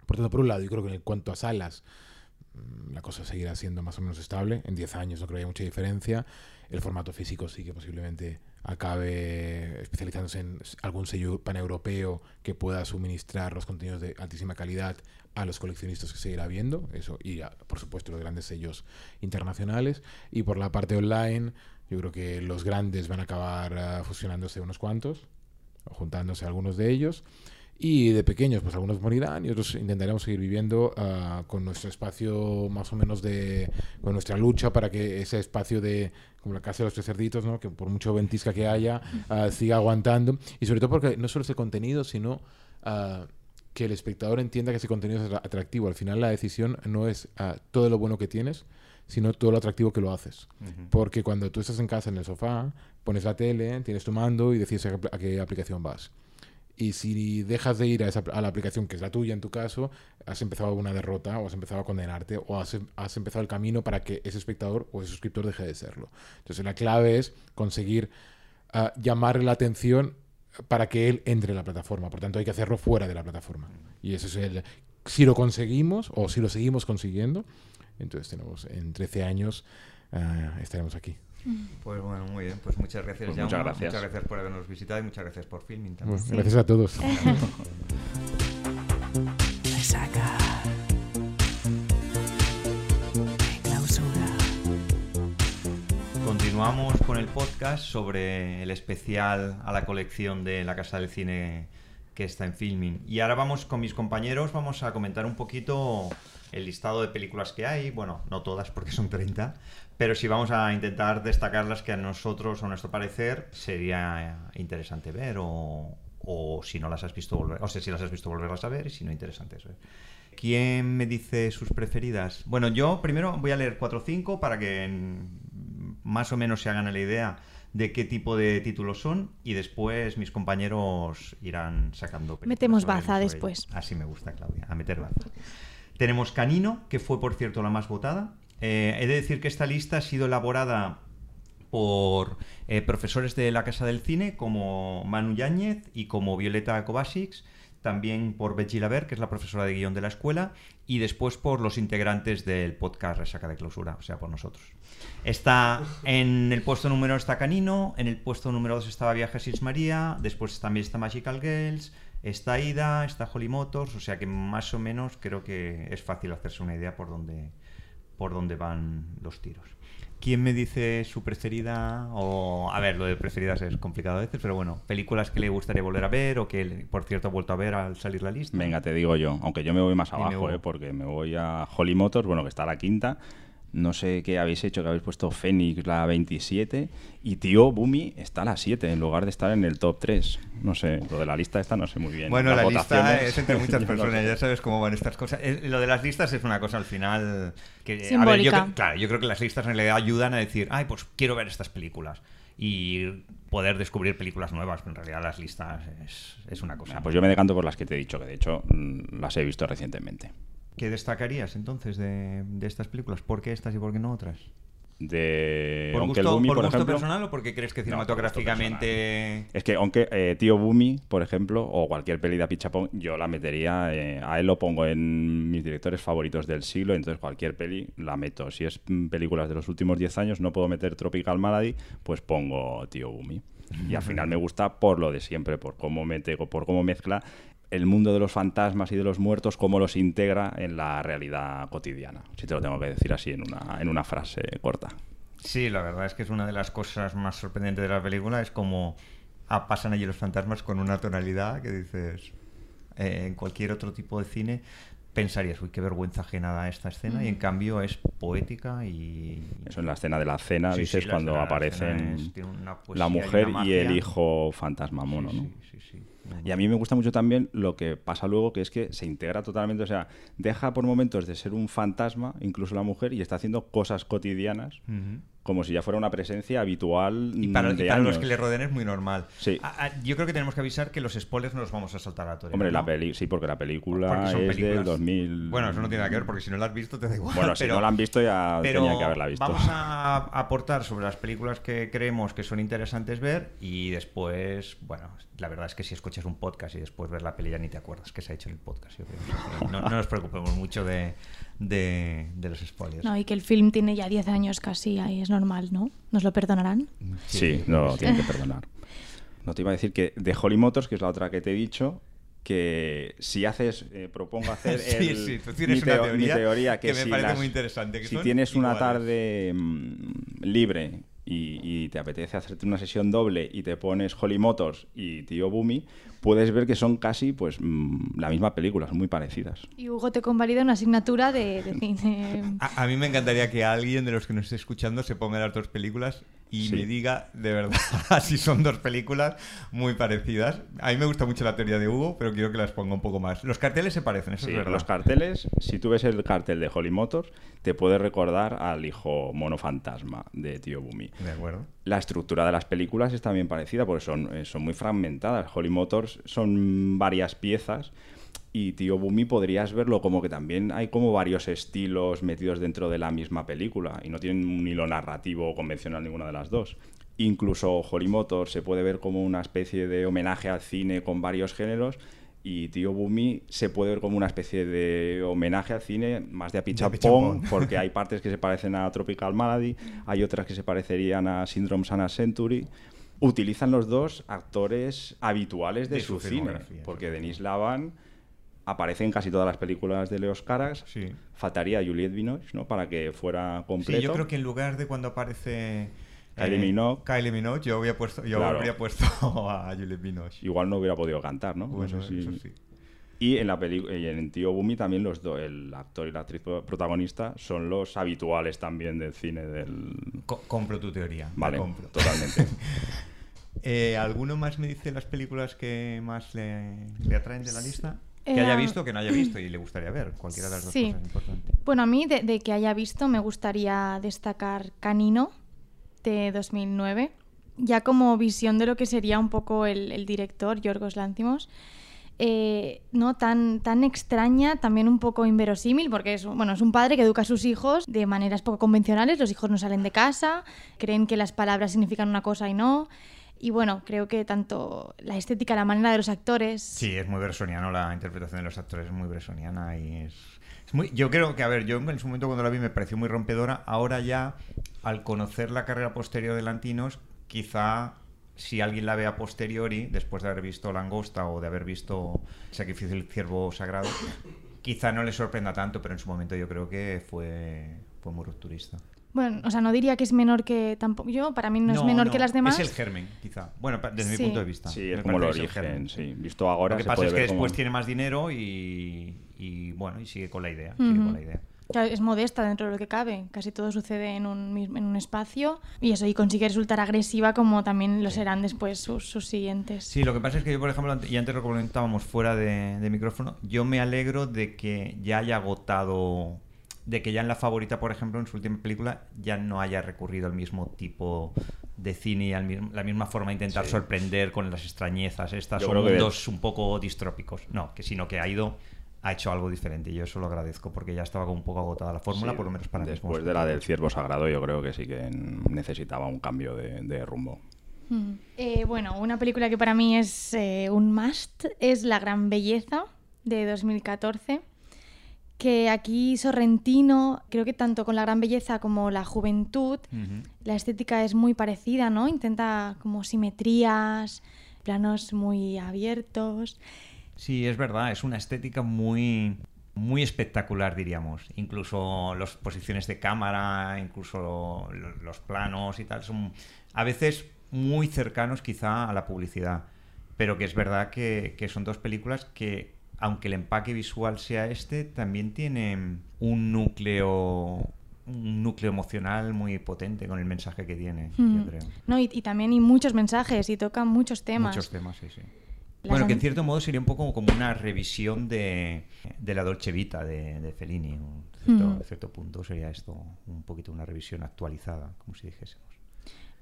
Speaker 3: Por tanto, por un lado, yo creo que en cuanto a salas, la cosa seguirá siendo más o menos estable. En 10 años no creo que haya mucha diferencia. El formato físico sí que posiblemente acabe especializándose en algún sello paneuropeo que pueda suministrar los contenidos de altísima calidad a los coleccionistas que seguirá viendo, eso, y por supuesto los grandes sellos internacionales. Y por la parte online, yo creo que los grandes van a acabar uh, fusionándose unos cuantos, o juntándose algunos de ellos. Y de pequeños, pues algunos morirán y otros intentaremos seguir viviendo uh, con nuestro espacio más o menos de... con nuestra lucha para que ese espacio de... como la casa de los tres cerditos, ¿no? Que por mucho ventisca que haya, uh, siga aguantando. Y sobre todo porque no solo es el contenido, sino... Uh, que el espectador entienda que ese contenido es atractivo. Al final la decisión no es todo lo bueno que tienes, sino todo lo atractivo que lo haces. Uh -huh. Porque cuando tú estás en casa, en el sofá, pones la tele, tienes tu mando y decides a, a qué aplicación vas. Y si dejas de ir a, esa, a, la aplicación que es la tuya en tu caso, has empezado una derrota o has empezado a condenarte o has, has, empezado el camino para que ese espectador o ese suscriptor deje de serlo. Entonces la clave es conseguir uh, llamar la atención para que él entre en la plataforma. Por tanto hay que hacerlo fuera de la plataforma. Y eso es el... Si lo conseguimos o si lo seguimos consiguiendo, entonces tenemos en 13 años uh, estaremos aquí.
Speaker 2: Pues bueno, muy bien. Pues muchas gracias,
Speaker 5: pues. Muchas gracias.
Speaker 2: Muchas gracias por habernos visitado y muchas gracias por filming también.
Speaker 3: Sí. Gracias a todos.
Speaker 2: Continuamos con el podcast sobre el especial a la colección de la Casa del Cine que está en filming. Y ahora vamos con mis compañeros, vamos a comentar un poquito el listado de películas que hay, bueno, no todas porque son 30, pero sí vamos a intentar destacar las que a nosotros, a nuestro parecer, sería interesante ver o, o si no las has visto volver, o sea, si las has visto volverlas a ver y si no interesantes ver. ¿Quién me dice sus preferidas? Bueno, yo primero voy a leer 4 o 5 para que más o menos se hagan la idea de qué tipo de títulos son y después mis compañeros irán sacando
Speaker 4: Metemos baza después.
Speaker 2: Así me gusta, Claudia, a meter baza. Tenemos Canino, que fue por cierto la más votada. Eh, he de decir que esta lista ha sido elaborada por eh, profesores de la Casa del Cine como Manu Yáñez y como Violeta Kovacic, también por Betty Laver, que es la profesora de guion de la escuela, y después por los integrantes del podcast Resaca de Clausura, o sea, por nosotros. Está en el puesto número está Canino, en el puesto número 2 estaba Viajes Is María, después también está Magical Girls, está Ida, está Holly Motors, o sea que más o menos creo que es fácil hacerse una idea por dónde, por dónde van los tiros. ¿Quién me dice su preferida? O, a ver, lo de preferidas es complicado a veces, pero bueno, películas que le gustaría volver a ver o que, por cierto, ha vuelto a ver al salir la lista.
Speaker 5: Venga, te digo yo, aunque yo me voy más abajo,
Speaker 2: Hugo.
Speaker 5: eh, porque me voy a Holly Motors, bueno, que está a la quinta. No sé qué habéis hecho, que habéis puesto Fénix la 27 y Tío Bumi está a la 7 en lugar de estar en el top 3. No sé, lo de la lista esta no sé muy bien.
Speaker 2: Bueno,
Speaker 5: Las
Speaker 2: la lista es entre
Speaker 5: yo
Speaker 2: muchas personas,
Speaker 5: sé.
Speaker 2: ya sabes cómo van estas cosas. Es- lo de las listas es una cosa al final que... a ver, yo
Speaker 4: Simbólica.
Speaker 2: cre- claro, yo creo que las listas en realidad ayudan a decir, ay, pues quiero ver estas películas y poder descubrir películas nuevas, pero en realidad las listas es, es una cosa.
Speaker 5: Ah, pues yo me decanto por las que te he dicho, que de hecho mm, las he visto recientemente.
Speaker 2: ¿Qué destacarías entonces de, de estas películas? ¿Por qué estas y por qué no otras?
Speaker 5: De
Speaker 2: ¿Por
Speaker 5: Onkel
Speaker 2: gusto,
Speaker 5: Bumi,
Speaker 2: por
Speaker 5: por,
Speaker 2: gusto
Speaker 5: ejemplo.
Speaker 2: personal o porque crees que
Speaker 5: No,
Speaker 2: cinematográficamente...
Speaker 5: Es que aunque eh, Tío Bumi, por ejemplo, o cualquier peli de Pichapón, yo la metería, eh, a él lo pongo en mis directores favoritos del siglo, entonces cualquier peli la meto. Si es mm, películas de los últimos 10 años, no puedo meter Tropical Malady, pues pongo Tío Bumi. Y al final me gusta por lo de siempre, por cómo mete, por cómo mezcla el mundo de los fantasmas y de los muertos, cómo los integra en la realidad cotidiana. Si te lo tengo que decir así en una, en una frase corta.
Speaker 2: Sí, la verdad es que es una de las cosas más sorprendentes de la película, es como ah, pasan allí los fantasmas con una tonalidad que dices, eh, en cualquier otro tipo de cine pensarías, uy, qué vergüenza ajena da esta escena, y en cambio es poética y...
Speaker 5: Eso en la escena de la cena,
Speaker 2: Sí,
Speaker 5: dices,
Speaker 2: sí, la
Speaker 5: cuando
Speaker 2: escena-
Speaker 5: aparecen
Speaker 2: es-
Speaker 5: la mujer y, el hijo fantasma mono,
Speaker 2: Sí,
Speaker 5: ¿no?
Speaker 2: sí, sí, sí.
Speaker 5: Y a mí me gusta mucho también lo que pasa luego, que es que se integra totalmente, o sea, deja por momentos de ser un fantasma, incluso la mujer, y está haciendo cosas cotidianas. Como si ya fuera una presencia habitual
Speaker 2: Y para, y los que le rodeen es muy normal.
Speaker 5: Sí.
Speaker 2: Yo creo que tenemos que avisar que los spoilers no los vamos a saltar a torero.
Speaker 5: Hombre, la peli, sí, porque la película
Speaker 2: Porque son
Speaker 5: es del 2000.
Speaker 2: Bueno, eso no tiene nada que ver, porque si no la has visto te da igual.
Speaker 5: Bueno, si no la han visto ya
Speaker 2: pero
Speaker 5: tenía que haberla visto.
Speaker 2: Vamos a aportar sobre las películas que creemos que son interesantes ver y después, bueno, la verdad es que si escuchas un podcast y después ves la peli ya ni te acuerdas que se ha hecho en el podcast. yo creo. Que no, no nos preocupemos mucho de, de- de los spoilers.
Speaker 4: No, y que el film tiene ya 10 años casi, ahí es normal, ¿no? ¿Nos lo perdonarán?
Speaker 5: Sí, no lo tienen que perdonar. No te iba a decir que de Holly Motors, que es la otra que te he dicho, que si haces, eh, propongo hacer
Speaker 2: Sí,
Speaker 5: el-
Speaker 2: sí, tú tienes
Speaker 5: mi,
Speaker 2: una
Speaker 5: teo- mi
Speaker 2: teoría
Speaker 5: que,
Speaker 2: que me
Speaker 5: si
Speaker 2: parece
Speaker 5: las-
Speaker 2: muy interesante, que
Speaker 5: si tienes una tarde mm, libre y, y te apetece hacerte una sesión doble y te pones Holly Motors y Tío Bumi, puedes ver que son casi pues mm, la misma película, son muy parecidas.
Speaker 4: Y Hugo te convalida una asignatura de, de cine.
Speaker 2: A, a mí me encantaría que alguien de los que nos esté escuchando se ponga las dos películas y
Speaker 5: Sí.
Speaker 2: me diga de verdad si son dos películas muy parecidas. A mí me gusta mucho la teoría de Hugo, pero quiero que las ponga un poco más. Los carteles se parecen, eso
Speaker 5: Sí,
Speaker 2: es verdad.
Speaker 5: los carteles, si tú ves el cartel de Holly Motors, te puede recordar al hijo mono fantasma de Tío Bumi.
Speaker 2: De acuerdo.
Speaker 5: La estructura de las películas es también parecida porque son, eh, son muy fragmentadas. Holly Motors son varias piezas y Tío Bumi podrías verlo como que también hay como varios estilos metidos dentro de la misma película y no tienen un hilo narrativo convencional ninguna de las dos. Incluso Holly Motors se puede ver como una especie de homenaje al cine con varios géneros y Tío Bumi se puede ver como una especie de homenaje al cine más de apichapón,
Speaker 2: apichapón.
Speaker 5: porque hay partes que se parecen a Tropical Malady, hay otras que se parecerían a Syndrome Sana Century. Utilizan los dos actores habituales de,
Speaker 2: De
Speaker 5: su,
Speaker 2: su
Speaker 5: cine, porque. Denis Lavan aparece en casi todas las películas de Leos Caras.
Speaker 2: Sí.
Speaker 5: Faltaría Juliette Binoche, ¿no? Para que fuera completo.
Speaker 2: Sí, yo creo que en lugar de cuando aparece
Speaker 5: Kylie Minogue.
Speaker 2: Kylie Minogue, yo habría puesto, yo
Speaker 5: Claro.
Speaker 2: habría puesto a Juliette Binoche.
Speaker 5: Igual no hubiera podido cantar, ¿no? No
Speaker 2: Bueno,
Speaker 5: sé si-
Speaker 2: eso sí.
Speaker 5: Y en la película y en Tío Bumi también los dos, el actor y la actriz pro- protagonista, son los habituales también del cine del.
Speaker 2: Co- compro tu teoría.
Speaker 5: Vale,
Speaker 2: compro.
Speaker 5: totalmente.
Speaker 2: Eh, ¿Alguno más me dice las películas que más le, le atraen de la lista? Que haya visto o que no haya visto y le gustaría ver. Cualquiera de las dos cosas es importante.
Speaker 4: Bueno, a mí de, de que haya visto me gustaría destacar Canino de 2009, ya como visión de lo que sería un poco el, el director, Yorgos Lántimos. eh, no tan, tan extraña, también un poco inverosímil, porque es, bueno, es un padre que educa a sus hijos de maneras poco convencionales, los hijos no salen de casa, creen que las palabras significan una cosa y no. Y bueno, creo que tanto la estética, la manera de los actores...
Speaker 2: Sí, es muy bersoniano la interpretación de los actores, es muy bersoniana y es... es muy, yo creo que, a ver, yo en su momento cuando la vi me pareció muy rompedora, ahora ya, al conocer la carrera posterior de Lantinos, quizá si alguien la ve a posteriori, después de haber visto Langosta o de haber visto Sacrificio del Ciervo Sagrado, quizá no le sorprenda tanto, pero en su momento yo creo que fue, fue muy rupturista.
Speaker 4: Bueno, o sea, no diría que es menor que tampoco yo, para mí no, es menor que las demás.
Speaker 2: Es el germen, quizá. Bueno, desde
Speaker 4: Sí.
Speaker 2: mi punto de vista.
Speaker 5: Sí, es como el origen,
Speaker 2: germen.
Speaker 5: sí. Visto ahora
Speaker 2: Lo que
Speaker 5: se
Speaker 2: pasa
Speaker 5: puede
Speaker 2: es que
Speaker 5: ver
Speaker 2: después
Speaker 5: como-
Speaker 2: tiene más dinero y, y, bueno, y sigue con la idea. sigue
Speaker 4: Ujú.
Speaker 2: con la idea.
Speaker 4: Claro, es modesta dentro de lo que cabe. Casi todo sucede en un, mismo, en un espacio y eso, y consigue resultar agresiva como también lo serán después sus, sus siguientes.
Speaker 2: Sí, lo que pasa es que yo, por ejemplo, y antes lo comentábamos fuera de, de micrófono, yo me alegro de que ya haya agotado, de que ya en La Favorita, por ejemplo, en su última película, ya no haya recurrido al mismo tipo de cine y a la misma forma de intentar
Speaker 5: Sí.
Speaker 2: sorprender con las extrañezas estas
Speaker 5: Yo de-
Speaker 2: mundos un poco distrópicos. No, que sino que ha ido, ha hecho algo diferente y yo eso lo agradezco porque ya estaba como un poco agotada la fórmula,
Speaker 5: Sí,
Speaker 2: por lo menos para mí.
Speaker 5: Después de la del ciervo sagrado, yo creo que sí que necesitaba un cambio de, de rumbo.
Speaker 4: Mm. Eh, bueno, una película que para mí es eh, un must es La Gran Belleza de 2014 que aquí Sorrentino, creo que tanto con La Gran Belleza como La Juventud, la estética es muy parecida, ¿no? Intenta como simetrías, planos muy abiertos.
Speaker 2: Sí, es verdad, es una estética muy muy espectacular, diríamos. Incluso las posiciones de cámara, incluso lo- lo- los planos y tal, son a veces muy cercanos quizá a la publicidad. Pero que es verdad que, que son dos películas que, aunque el empaque visual sea este, también tienen un núcleo un núcleo emocional muy potente con el mensaje que tiene,
Speaker 4: Mm.
Speaker 2: yo creo.
Speaker 4: No, y, y también hay muchos mensajes y tocan muchos temas.
Speaker 2: Muchos temas, sí, sí.
Speaker 4: Las
Speaker 2: Bueno, que en cierto modo sería un poco como una revisión de, de la Dolce Vita de, de Fellini. En cierto,
Speaker 4: Mm.
Speaker 2: en cierto punto sería esto un poquito una revisión actualizada, como si dijésemos.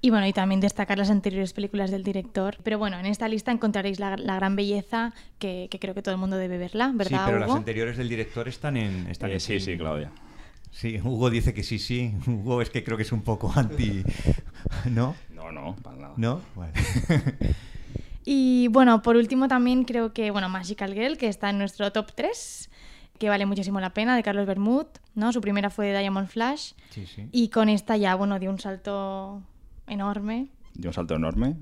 Speaker 4: Y bueno, y también destacar las anteriores películas del director. Pero bueno, en esta lista encontraréis la, la gran belleza que, que creo que todo el mundo debe verla,
Speaker 2: Sí,
Speaker 4: ¿verdad,
Speaker 2: pero las anteriores del director están en... Están
Speaker 5: Eh,
Speaker 2: en
Speaker 5: sí, sí, Claudia.
Speaker 2: Sí, Hugo dice que sí, sí. Hugo es que creo que es un poco anti... ¿No?
Speaker 5: No, no, para nada.
Speaker 2: ¿No? Vale.
Speaker 4: Y bueno, por último también creo que, bueno, Magical Girl, que está en nuestro top 3, que vale muchísimo la pena, de Carlos Bermud, ¿no? Su primera fue de Diamond Flash.
Speaker 2: Sí, sí.
Speaker 4: Y con esta ya, bueno, dio un salto enorme.
Speaker 5: Dio un salto enorme.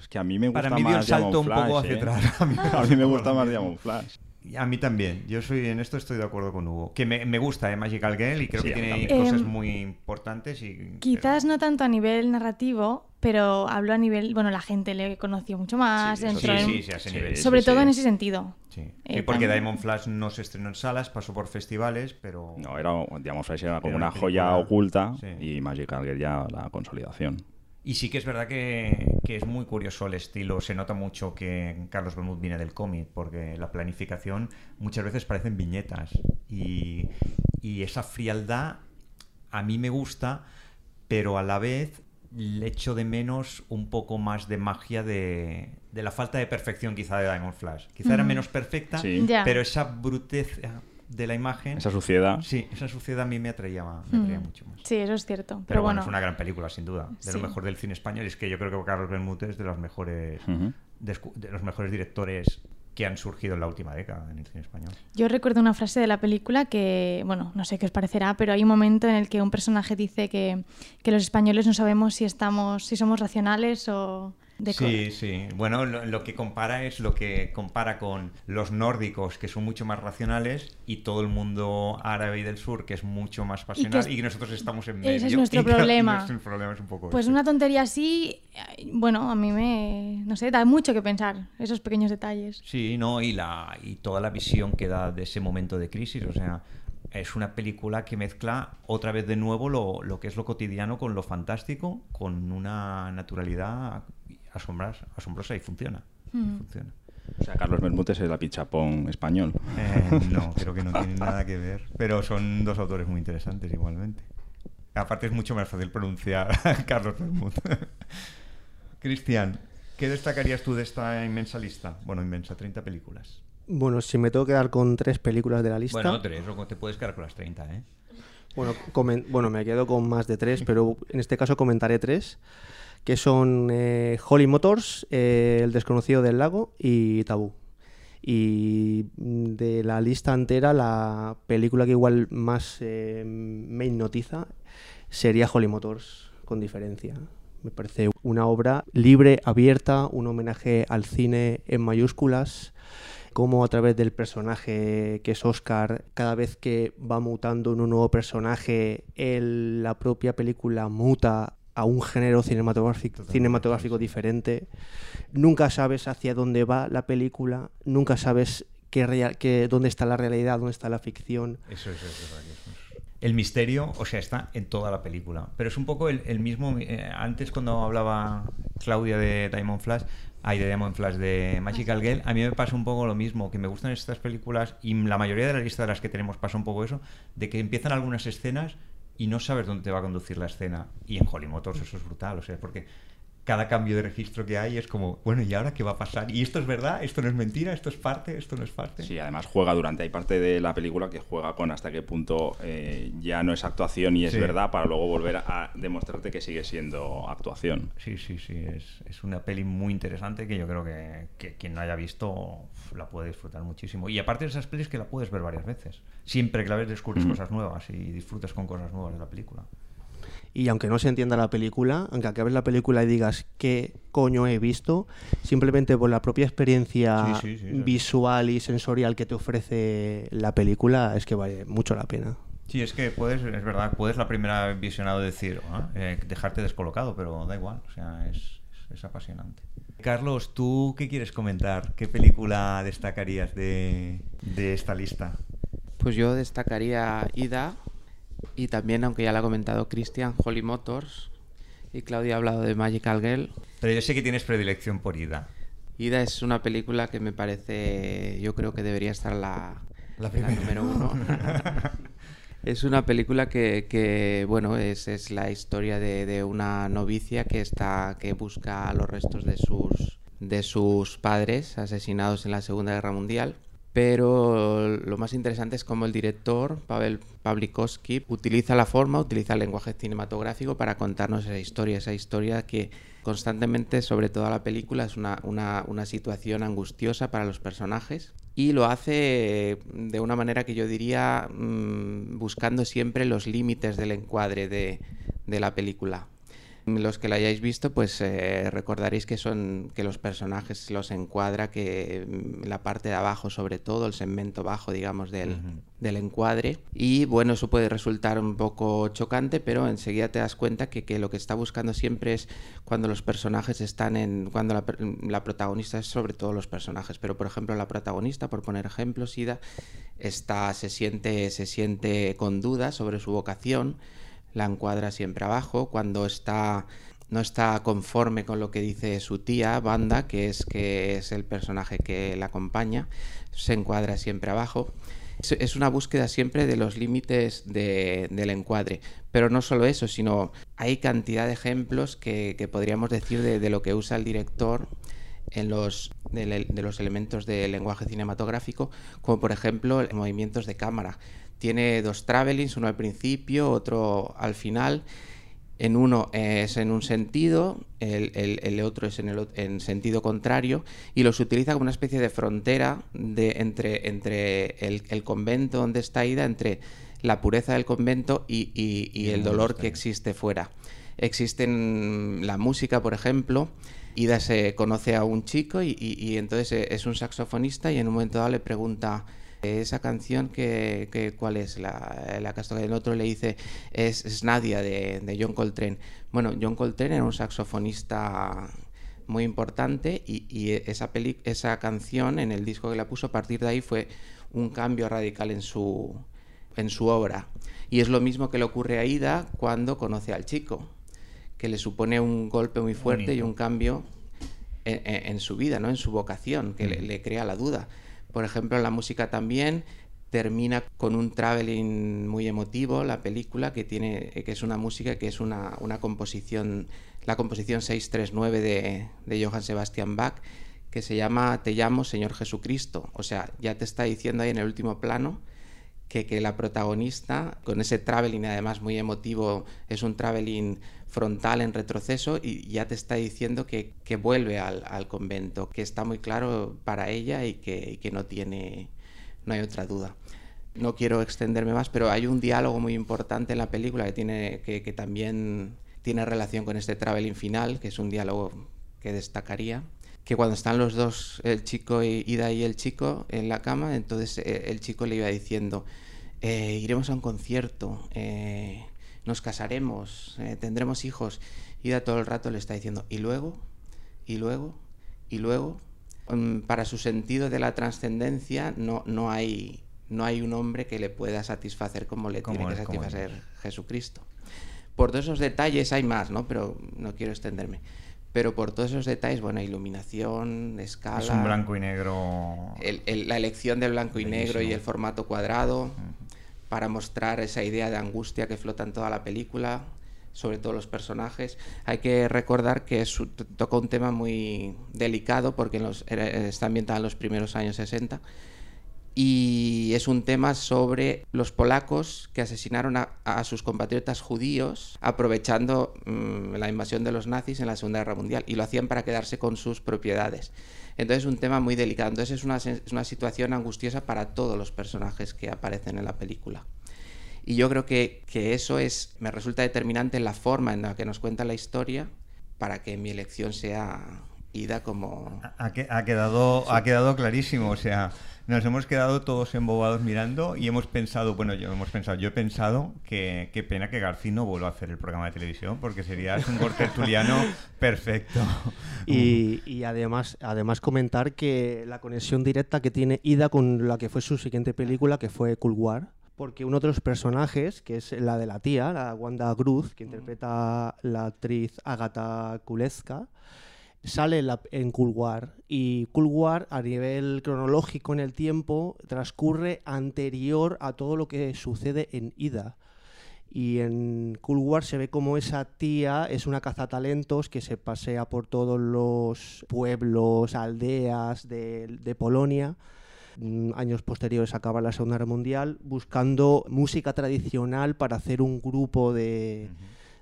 Speaker 5: Es que a mí me gusta
Speaker 2: Para mí dio un
Speaker 5: más
Speaker 2: salto un poco
Speaker 5: Flash,
Speaker 2: hacia
Speaker 5: ¿eh?
Speaker 2: atrás. A mí,
Speaker 5: A mí me gusta más Diamond Flash.
Speaker 2: Y A mí también. Yo soy en esto estoy de acuerdo con Hugo. Que me, me gusta eh, Magical Girl y creo
Speaker 5: Sí,
Speaker 2: que tiene
Speaker 5: también.
Speaker 2: cosas
Speaker 4: Em,
Speaker 2: muy importantes y
Speaker 4: Quizás
Speaker 2: pero-
Speaker 4: no tanto a nivel narrativo, pero hablo a nivel, bueno, la gente le conoció mucho más,
Speaker 5: Sí,
Speaker 4: entró
Speaker 2: sí,
Speaker 4: en-
Speaker 2: sí, sí, a ese
Speaker 5: Sí,
Speaker 2: nivel.
Speaker 4: sobre
Speaker 5: sí,
Speaker 4: todo
Speaker 5: sí.
Speaker 4: en ese sentido.
Speaker 2: Sí.
Speaker 4: Eh,
Speaker 2: Sí, porque
Speaker 4: también-
Speaker 2: Diamond Flash no se estrenó en salas, pasó por festivales, pero
Speaker 5: No, era, Diamond Flash era como
Speaker 2: Era una
Speaker 5: joya oculta
Speaker 2: sí.
Speaker 5: y Magical Girl ya la consolidación.
Speaker 2: Y sí que es verdad que, que es muy curioso el estilo. Se nota mucho que Carlos Bermud viene del cómic, porque la planificación muchas veces parecen viñetas. Y, y esa frialdad a mí me gusta, pero a la vez le echo de menos un poco más de magia de, de la falta de perfección quizá de Diamond Flash. Quizá era menos perfecta,
Speaker 5: Sí.
Speaker 2: Pero esa bruteza de la imagen...
Speaker 5: Esa suciedad.
Speaker 2: Sí, esa suciedad a mí me atraía, me atraía
Speaker 4: Mm.
Speaker 2: mucho más.
Speaker 4: Sí, eso es cierto. Pero,
Speaker 2: Pero bueno,
Speaker 4: bueno,
Speaker 2: es una gran película, sin duda. De
Speaker 4: Sí.
Speaker 2: lo mejor del cine español. Es que yo creo que Carlos Bermúdez es de los mejores, de los mejores directores que han surgido en la última década en el cine español.
Speaker 4: yo recuerdo una frase de la película que, bueno, no sé qué os parecerá, pero hay un momento en el que un personaje dice que, que los españoles no sabemos si estamos, si somos racionales o de
Speaker 2: Sí, sí. Bueno, lo, lo que compara es lo que compara con los nórdicos, que son mucho más racionales, y todo el mundo árabe y del sur, que es mucho más pasional, y que, nosotros estamos en
Speaker 4: ese
Speaker 2: medio.
Speaker 4: es nuestro
Speaker 2: Y
Speaker 4: problema.
Speaker 2: Nuestro problema es un poco
Speaker 4: Pues
Speaker 2: ese.
Speaker 4: una tontería así, bueno, a mí me, no sé, da mucho que pensar, esos pequeños detalles.
Speaker 2: Sí, no, y la y toda la visión que da de ese momento de crisis, o sea, es una película que mezcla otra vez de nuevo lo, lo que es lo cotidiano con lo fantástico, con una naturalidad asombrosa, asombrosa y funciona. y
Speaker 4: Mm.
Speaker 2: funciona.
Speaker 5: O sea, Carlos Bermúdez es el apichapón español.
Speaker 2: Eh, no, creo que no tiene nada que ver, pero son dos autores muy interesantes igualmente. Aparte es mucho más fácil pronunciar Carlos Bermud. Cristian, ¿Qué destacarías tú de esta inmensa lista? Bueno, inmensa, 30 películas.
Speaker 6: Bueno, si me tengo que quedar con tres películas de la lista.
Speaker 2: Bueno, tres, o te puedes quedar con las 30, ¿eh?
Speaker 6: Bueno, bueno, me quedo con más de tres, pero en este caso comentaré tres, que son eh, Holly Motors, eh, El desconocido del lago y Tabú. Y de la lista entera, la película que igual más eh, me hipnotiza sería Holly Motors, con diferencia. Me parece una obra libre, abierta, un homenaje al cine en mayúsculas cómo a través del personaje que es Oscar, cada vez que va mutando en un nuevo personaje, la propia película muta a un género cinematográfico, cinematográfico diferente. Nunca sabes hacia dónde va la película, nunca sabes qué, dónde está la realidad, dónde está la ficción.
Speaker 2: Eso es, eso El misterio, o sea, está en toda la película. Pero es un poco el, mismo. Eh, antes, cuando hablaba Claudia de Diamond Flash, Ay, de Demon Flash de Magical Girl, a mí me pasa un poco lo mismo, que me gustan estas películas y la mayoría de la lista de las que tenemos pasa un poco eso, de que empiezan algunas escenas y no sabes dónde te va a conducir la escena. Y en Holly Motors eso es brutal, o sea, porque cada cambio de registro que hay es como, bueno, ¿y ahora qué va a pasar? ¿Y esto es verdad? ¿Esto no es mentira? ¿Esto es parte? ¿Esto no es parte?
Speaker 5: Sí, además juega durante, hay parte de la película que juega con hasta qué punto eh, ya no es actuación y es verdad para luego volver a demostrarte que sigue siendo actuación.
Speaker 2: Sí, sí, sí, es, es una peli muy interesante que yo creo que, que, quien no haya visto la puede disfrutar muchísimo. Y aparte de esas pelis que la puedes ver varias veces. Siempre que la ves descubres cosas nuevas y disfrutas con cosas nuevas de la película
Speaker 6: y aunque no se entienda la película, aunque acabes la película y digas qué coño he visto, simplemente por la propia experiencia visual y sensorial que te ofrece la película, es que vale mucho la pena.
Speaker 2: Sí, es que puedes, es verdad, puedes la primera visionado decir, ah, eh, dejarte descolocado, pero da igual, o sea, es, es, apasionante. Carlos, ¿tú qué quieres comentar? ¿Qué película destacarías de, de esta lista?
Speaker 7: Pues yo destacaría Ida, y también, aunque ya lo ha comentado Christian, Holly Motors. Y Claudia ha hablado de Magical Girl.
Speaker 2: Pero yo sé que tienes predilección por Ida.
Speaker 7: Ida es una película que me parece, yo creo que debería estar la, la, número uno. es una película que, bueno, es, es, la historia de, de, una novicia que está, que busca los restos de sus, de sus padres asesinados en la Segunda Guerra Mundial pero lo más interesante es cómo el director, Pavel Pavlikovsky, utiliza la forma, utiliza el lenguaje cinematográfico para contarnos esa historia, esa historia que constantemente, sobre toda la película, es una, una, situación angustiosa para los personajes y lo hace de una manera que yo diría mm, buscando siempre los límites del encuadre de, de la película. Los que la hayáis visto, pues eh, recordaréis que son que los personajes los encuadra, que mm, la parte de abajo, sobre todo, el segmento bajo, digamos, del, encuadre. Y bueno, eso puede resultar un poco chocante, pero enseguida te das cuenta que, que lo que está buscando siempre es cuando los personajes están en. cuando la, la, protagonista es sobre todo los personajes. Pero por ejemplo, la protagonista, por poner ejemplos, Ida, está, se siente, se siente con dudas sobre su vocación la encuadra siempre abajo, cuando está no está conforme con lo que dice su tía, Banda, que es, que es el personaje que la acompaña, se encuadra siempre abajo. Es, una búsqueda siempre de los límites del encuadre. Pero no solo eso, sino hay cantidad de ejemplos que, podríamos decir de, lo que usa el director en los, de, los elementos del lenguaje cinematográfico, como por ejemplo movimientos de cámara tiene dos travelings, uno al principio, otro al final. En uno es en un sentido, el, otro es en, el, en sentido contrario, y los utiliza como una especie de frontera de, entre, entre el, convento donde está Ida, entre la pureza del convento y, el dolor que existe fuera. Existe la música, por ejemplo, Ida se conoce a un chico y, y entonces es un saxofonista y en un momento dado le pregunta esa canción, que, ¿cuál es? La, la que el otro le dice, es, Nadia de, John Coltrane. Bueno, John Coltrane era un saxofonista muy importante y, esa, esa canción en el disco que la puso a partir de ahí fue un cambio radical en su, en su obra. Y es lo mismo que le ocurre a Ida cuando conoce al chico, que le supone un golpe muy fuerte y un cambio en, su vida, ¿no? en su vocación, que le, le crea la duda. Por ejemplo, la música también termina con un traveling muy emotivo, la película, que, tiene, que es una música, que es una, una composición, la composición 639 de, de Johann Sebastian Bach, que se llama Te llamo Señor Jesucristo. O sea, ya te está diciendo ahí en el último plano que, la protagonista, con ese traveling además muy emotivo, es un traveling frontal en retroceso y ya te está diciendo que, que vuelve al, convento, que está muy claro para ella y que, que no tiene, no hay otra duda. No quiero extenderme más, pero hay un diálogo muy importante en la película que, tiene, que, que también tiene relación con este traveling final, que es un diálogo que destacaría, que cuando están los dos, el chico y Ida y el chico en la cama, entonces eh, el chico le iba diciendo, eh, iremos a un concierto, eh, nos casaremos, eh, tendremos hijos. Ida todo el rato le está diciendo, y luego, y luego, y luego. Um, para su sentido de la trascendencia no, no hay no hay un hombre que le pueda satisfacer como le tiene que satisfacer Jesucristo. Por todos esos detalles hay más, ¿no? Pero no quiero extenderme. Pero por todos esos detalles, bueno, iluminación, escala...
Speaker 2: Es un blanco y negro...
Speaker 7: El, el, la elección del blanco y negro y el formato cuadrado uh -huh. para mostrar esa idea de angustia que flota en toda la película, sobre todo los personajes. Hay que recordar que es, toca un tema muy delicado porque en los, está ambientado en los primeros años 60 y es un tema sobre los polacos que asesinaron a, a sus compatriotas judíos aprovechando mmm, la invasión de los nazis en la Segunda Guerra Mundial y lo hacían para quedarse con sus propiedades. Entonces es un tema muy delicado. Entonces es una, es una situación angustiosa para todos los personajes que aparecen en la película. Y yo creo que, que eso es, me resulta determinante en la forma en la que nos cuenta la historia para que mi elección sea ida como...
Speaker 2: Ha, ha quedado, sí. ha quedado clarísimo, o sea nos hemos quedado todos embobados mirando y hemos pensado, bueno, yo hemos pensado, yo he pensado que qué pena que García no vuelva a hacer el programa de televisión porque sería un tertuliano perfecto.
Speaker 6: Y, y, además, además comentar que la conexión directa que tiene Ida con la que fue su siguiente película, que fue Cool War, porque uno de los personajes, que es la de la tía, la Wanda Cruz, que interpreta la actriz Agatha Kuleska, sale en, la, y Cool a nivel cronológico en el tiempo transcurre anterior a todo lo que sucede en Ida. Y en Cool se ve como esa tía es una cazatalentos que se pasea por todos los pueblos, aldeas de, Polonia mm, años posteriores acaba la Segunda Guerra Mundial, buscando música tradicional para hacer un grupo de,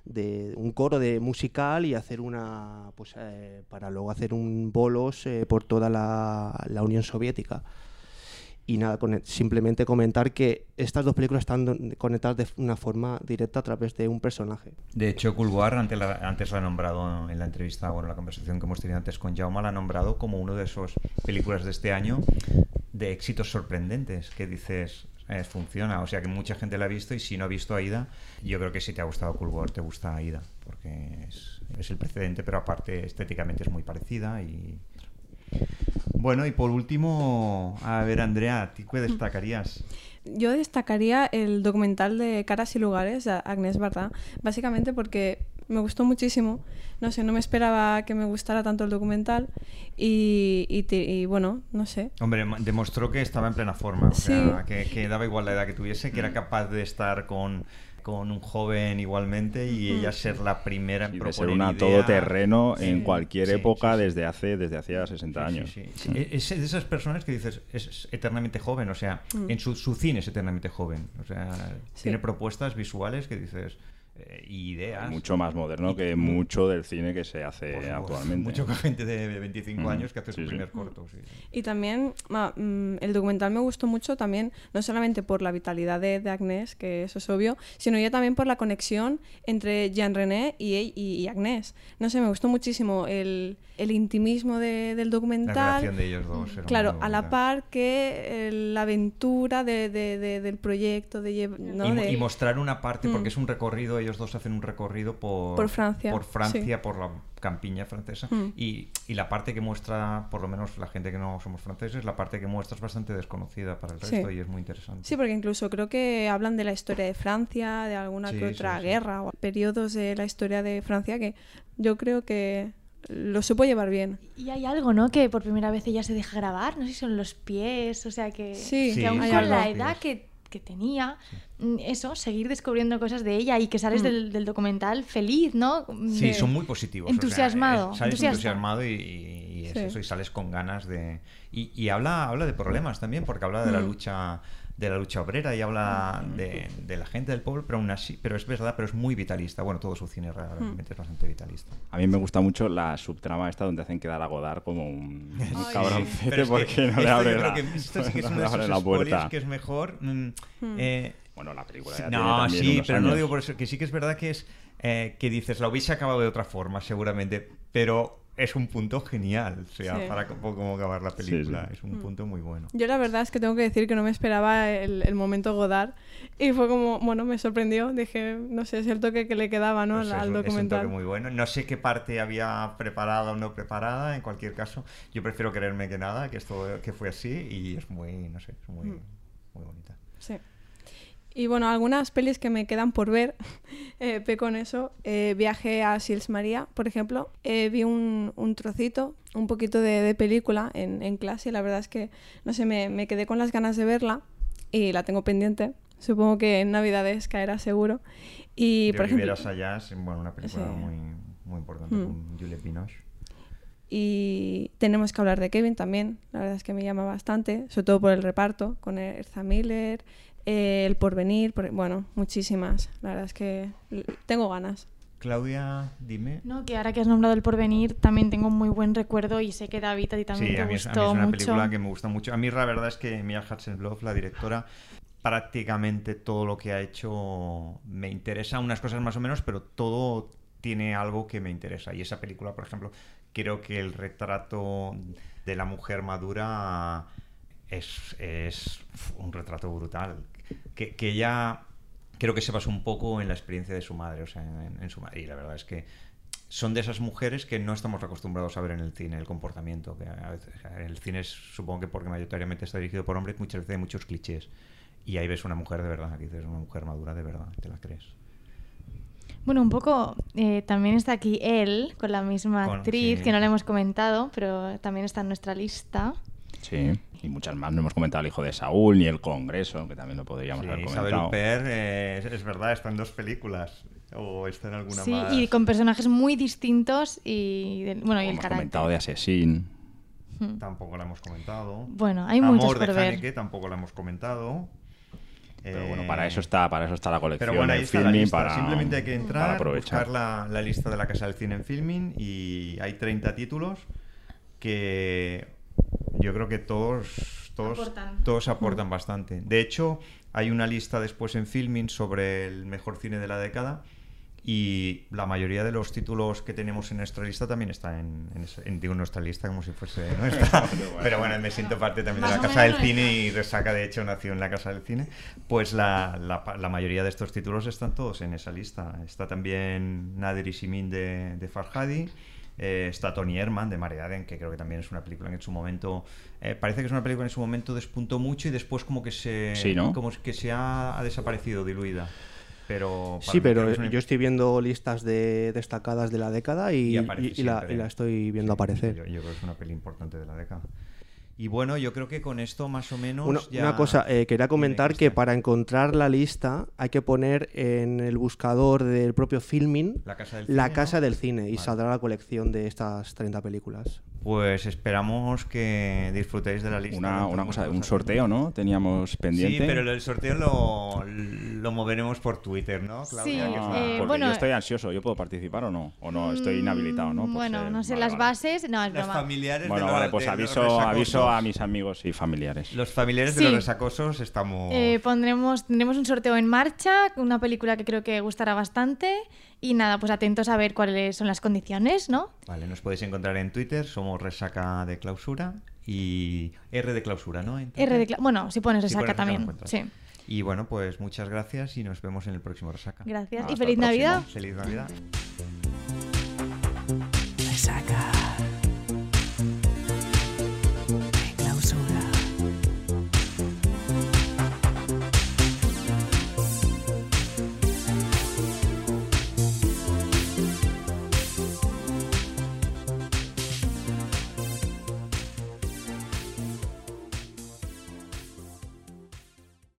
Speaker 6: de un coro de musical y hacer una pues eh, para luego hacer un bolos eh, por toda la, la, Unión Soviética. Y nada con, simplemente comentar que estas dos películas están conectadas de una forma directa a través de un personaje.
Speaker 2: De hecho Kulwar antes la, antes la ha nombrado en la entrevista bueno la conversación que hemos tenido antes con Jaume la ha nombrado como uno de esos películas de este año de éxitos sorprendentes que dices eh, funciona. O sea que mucha gente la ha visto y si no ha visto Aida, yo creo que si te ha gustado Cool War, te gusta Aida, porque es, es el precedente, pero aparte estéticamente es muy parecida y... Bueno, y por último, a ver, Andrea, ¿qué destacarías?
Speaker 8: Yo destacaría el documental de Caras y Lugares de Agnès Varda, básicamente porque me gustó muchísimo. No sé, no me esperaba que me gustara tanto el documental y, y, y bueno, no sé.
Speaker 2: Hombre, demostró que estaba en plena forma, o sí. sea, que, que, daba igual la edad que tuviese, que era capaz de estar con con un joven igualmente y ella ser la primera en
Speaker 5: y de ser una
Speaker 2: idea.
Speaker 5: todoterreno sí, en cualquier sí, época sí, desde hace desde hacía 60 años.
Speaker 2: Es de esas personas que dices es eternamente joven, o sea, mm. en su, su, cine es eternamente joven, o sea, tiene propuestas visuales que dices eh, ideas.
Speaker 5: Mucho más moderno que mucho del cine que se hace
Speaker 2: pues,
Speaker 5: actualmente.
Speaker 2: Mucho gente de 25 mm. años que hace sí, su primer sí. corto. Sí,
Speaker 8: y también ma, mm, el documental me gustó mucho también, no solamente por la vitalidad de, de Agnès, que eso es obvio, sino ya también por la conexión entre Jean René y, y, y Agnès. No sé, me gustó muchísimo el, el intimismo de, del documental.
Speaker 2: La relación de ellos dos.
Speaker 8: claro, a la par que la aventura de, de, del proyecto. De, ¿no?
Speaker 2: y, y, mostrar una parte, porque mm. es un recorrido ellos dos hacen un recorrido por,
Speaker 8: por Francia,
Speaker 2: por, Francia, sí. por la campiña francesa mm. y, y, la parte que muestra, por lo menos la gente que no somos franceses, la parte que muestra es bastante desconocida para el resto sí. y es muy interesante.
Speaker 8: Sí, porque incluso creo que hablan de la historia de Francia, de alguna sí, que otra guerra o periodos de la historia de Francia que yo creo que lo supo llevar bien.
Speaker 4: Y hay algo, ¿no? Que por primera vez ella se deja grabar, no sé si son los pies, o sea que,
Speaker 8: Sí,
Speaker 4: que
Speaker 2: Sí,
Speaker 4: aún con la edad que, que tenía, mm, eso, seguir descubriendo cosas de ella y que sales
Speaker 8: Mm.
Speaker 4: del, del documental feliz, ¿no?
Speaker 2: Sí,
Speaker 4: De-
Speaker 2: son muy positivos. o sea,
Speaker 4: Entusiasmado,
Speaker 2: es- sales entusiasmado y, es
Speaker 8: Sí.
Speaker 2: eso, y sales con ganas de... Y, y habla, habla de problemas también, porque habla de la
Speaker 8: Mm.
Speaker 2: lucha de la lucha obrera y habla de, de la gente del pueblo, pero aún así, pero es verdad, pero es muy vitalista. Bueno, todo su cine realmente es bastante vitalista.
Speaker 5: A mí me gusta mucho la subtrama esta donde hacen quedar a Godard como un
Speaker 2: Ay,
Speaker 5: cabroncete
Speaker 2: pero es que
Speaker 5: porque no le abre la,
Speaker 2: que esto sí que es
Speaker 5: no
Speaker 2: uno de esos
Speaker 5: puerta.
Speaker 2: que es mejor... mm, eh,
Speaker 5: Bueno, la película ya tiene
Speaker 2: no, sí,
Speaker 5: unos
Speaker 2: pero no lo digo por eso, que sí que es verdad que es eh, que dices, la hubiese acabado de otra forma, seguramente, pero es un punto genial, o sea,
Speaker 8: Sí.
Speaker 2: para cómo, cómo acabar la película,
Speaker 5: sí.
Speaker 2: es un punto muy bueno.
Speaker 8: Yo la verdad es que tengo que decir que no me esperaba el, el momento Godard y fue como, bueno, me sorprendió, dije, no sé, es el toque que le quedaba ¿no?
Speaker 2: Pues
Speaker 8: al, al
Speaker 2: es, un- es un
Speaker 8: documental.
Speaker 2: toque muy bueno. No sé qué parte había preparada o no preparada, en cualquier caso, yo prefiero creerme que nada, que esto que fue así y es muy, no sé, es muy,
Speaker 8: Mm.
Speaker 2: muy bonita.
Speaker 8: Sí. Y bueno, algunas pelis que me quedan por ver, eh, peco en eso. Eh, viaje a Sils María, por ejemplo. Eh, vi un, un trocito, un poquito de, de película en, en clase y la verdad es que, no sé, me, me quedé con las ganas de verla y la tengo pendiente. Supongo que en Navidades caerá seguro. Y,
Speaker 2: de
Speaker 8: por ejemplo,
Speaker 2: Allá es bueno, una película
Speaker 8: Sí.
Speaker 2: muy, muy importante
Speaker 8: Mm.
Speaker 2: con Binoche.
Speaker 8: Y tenemos que hablar de Kevin también, la verdad es que me llama bastante, sobre todo por el reparto, con Erza Miller, eh, El Porvenir, por- bueno, muchísimas. La verdad es que tengo ganas.
Speaker 2: Claudia, dime.
Speaker 4: No, que ahora que has nombrado el porvenir, también tengo un muy buen recuerdo y sé que David a ti también
Speaker 2: Sí,
Speaker 4: te
Speaker 2: a mí, es, a mí
Speaker 4: gustó
Speaker 2: es una
Speaker 4: mucho.
Speaker 2: película que me gusta mucho. A mí la verdad es que Mia Hudson-Love, la directora, prácticamente todo lo que ha hecho me interesa, unas cosas más o menos, pero todo tiene algo que me interesa. Y esa película, por ejemplo, creo que el retrato de la mujer madura es, es un retrato brutal. Que, que ella creo que se basó un poco en la experiencia de su madre, o sea, en, en su madre. Y la verdad es que son de esas mujeres que no estamos acostumbrados a ver en el cine, el comportamiento. Que a veces, el cine es, supongo que porque mayoritariamente está dirigido por hombres, muchas veces hay muchos clichés. Y ahí ves una mujer de verdad, que dices una mujer madura de verdad, te la crees.
Speaker 4: Bueno, un poco eh, también está aquí él, con la misma actriz,
Speaker 2: sí.
Speaker 4: que no le hemos comentado, pero también está en nuestra lista.
Speaker 5: Sí, y muchas más. No hemos comentado el hijo de Saúl ni el Congreso, que también lo podríamos
Speaker 2: Sí,
Speaker 5: haber
Speaker 2: Isabel
Speaker 5: comentado.
Speaker 2: Huppert, eh, es, es verdad, está en dos películas. O está en alguna
Speaker 4: Sí,
Speaker 2: más.
Speaker 4: y con personajes muy distintos y, del- bueno, y el
Speaker 5: hemos
Speaker 4: carácter.
Speaker 5: comentado de Asesín.
Speaker 4: Mm.
Speaker 2: Tampoco la hemos comentado.
Speaker 4: Bueno, hay
Speaker 2: Amor
Speaker 4: muchos
Speaker 2: de
Speaker 4: por ver.
Speaker 2: Haneke tampoco la hemos comentado.
Speaker 5: Pero bueno,
Speaker 2: Eh,
Speaker 5: para eso está, para eso está la colección
Speaker 2: Pero bueno, ahí
Speaker 5: de
Speaker 2: está la
Speaker 5: Filmin,
Speaker 2: lista.
Speaker 5: para,
Speaker 2: Simplemente hay que
Speaker 5: para
Speaker 2: entrar,
Speaker 5: aprovechar.
Speaker 2: buscar la, la lista de la Casa del Cine en Filming y hay 30 títulos que yo creo que todos, todos,
Speaker 4: Aportan.
Speaker 2: todos aportan bastante. De hecho, hay una lista después en Filming sobre el mejor cine de la década y la mayoría de los títulos que tenemos en nuestra lista también está en, en en- digo nuestra lista como si fuese nuestra. Pero bueno me siento parte también de la casa del cine y Resaca de hecho nació en la casa del cine. Pues la, la la mayoría de estos títulos están todos en esa lista. Está también Nader y Simin de, de Farhadi eh, está Tony Herman de Mare Aden, que creo que también es una película que en su momento eh, parece que es una película que en su momento despuntó mucho y después como que se
Speaker 5: Sí, ¿no?
Speaker 2: como que se ha, ha desaparecido diluida pero
Speaker 6: Sí, pero
Speaker 2: que es una-
Speaker 6: yo estoy viendo listas de destacadas de la década y,
Speaker 2: y aparece
Speaker 6: y- y la,
Speaker 2: siempre.
Speaker 6: y la estoy viendo
Speaker 2: Sí,
Speaker 6: aparecer.
Speaker 2: Yo, yo creo que es una peli importante de la década. Y bueno, yo creo que con esto más o menos.
Speaker 6: Una,
Speaker 2: ya-
Speaker 6: una cosa, eh, quería comentar que para encontrar la lista hay que poner en el buscador del propio Filming
Speaker 2: La casa del
Speaker 6: la
Speaker 2: cine,
Speaker 6: casa
Speaker 2: ¿no?
Speaker 6: del cine y
Speaker 2: Vale.
Speaker 6: saldrá la colección de estas 30 películas.
Speaker 2: Pues esperamos que disfrutéis de la lista.
Speaker 5: Una, una cosa, un sorteo, ¿no? Teníamos pendiente.
Speaker 2: Sí, pero el sorteo lo, lo moveremos por Twitter, ¿no? Claudia?
Speaker 4: Sí,
Speaker 5: Ah,
Speaker 4: eh,
Speaker 5: porque
Speaker 4: bueno-
Speaker 5: yo estoy ansioso, ¿yo puedo participar o no? ¿O no? Estoy inhabilitado, ¿no?
Speaker 4: Mm,
Speaker 5: Por
Speaker 4: Bueno,
Speaker 5: ser-
Speaker 4: no sé,
Speaker 5: vale,
Speaker 4: las
Speaker 5: vale.
Speaker 4: bases. No, es
Speaker 2: Los
Speaker 4: broma.
Speaker 2: familiares
Speaker 5: Bueno,
Speaker 2: de los,
Speaker 5: vale, pues
Speaker 2: de
Speaker 5: aviso, aviso a mis amigos y familiares.
Speaker 2: Los familiares
Speaker 4: Sí.
Speaker 2: de los resacosos estamos.
Speaker 4: Eh, pondremos, tendremos un sorteo en marcha, una película que creo que gustará bastante. Y nada, pues atentos a ver cuáles son las condiciones, ¿no?
Speaker 2: Vale, nos podéis encontrar en Twitter, somos Resaca de Clausura y R de Clausura, ¿no? En
Speaker 4: R de cla- bueno, si pones
Speaker 2: Si
Speaker 4: resaca
Speaker 2: pones
Speaker 4: también. Sí.
Speaker 2: Y bueno, pues muchas gracias y nos vemos en el próximo Resaca.
Speaker 4: Gracias.
Speaker 5: Hasta
Speaker 4: y feliz. Navidad.
Speaker 2: Feliz Navidad.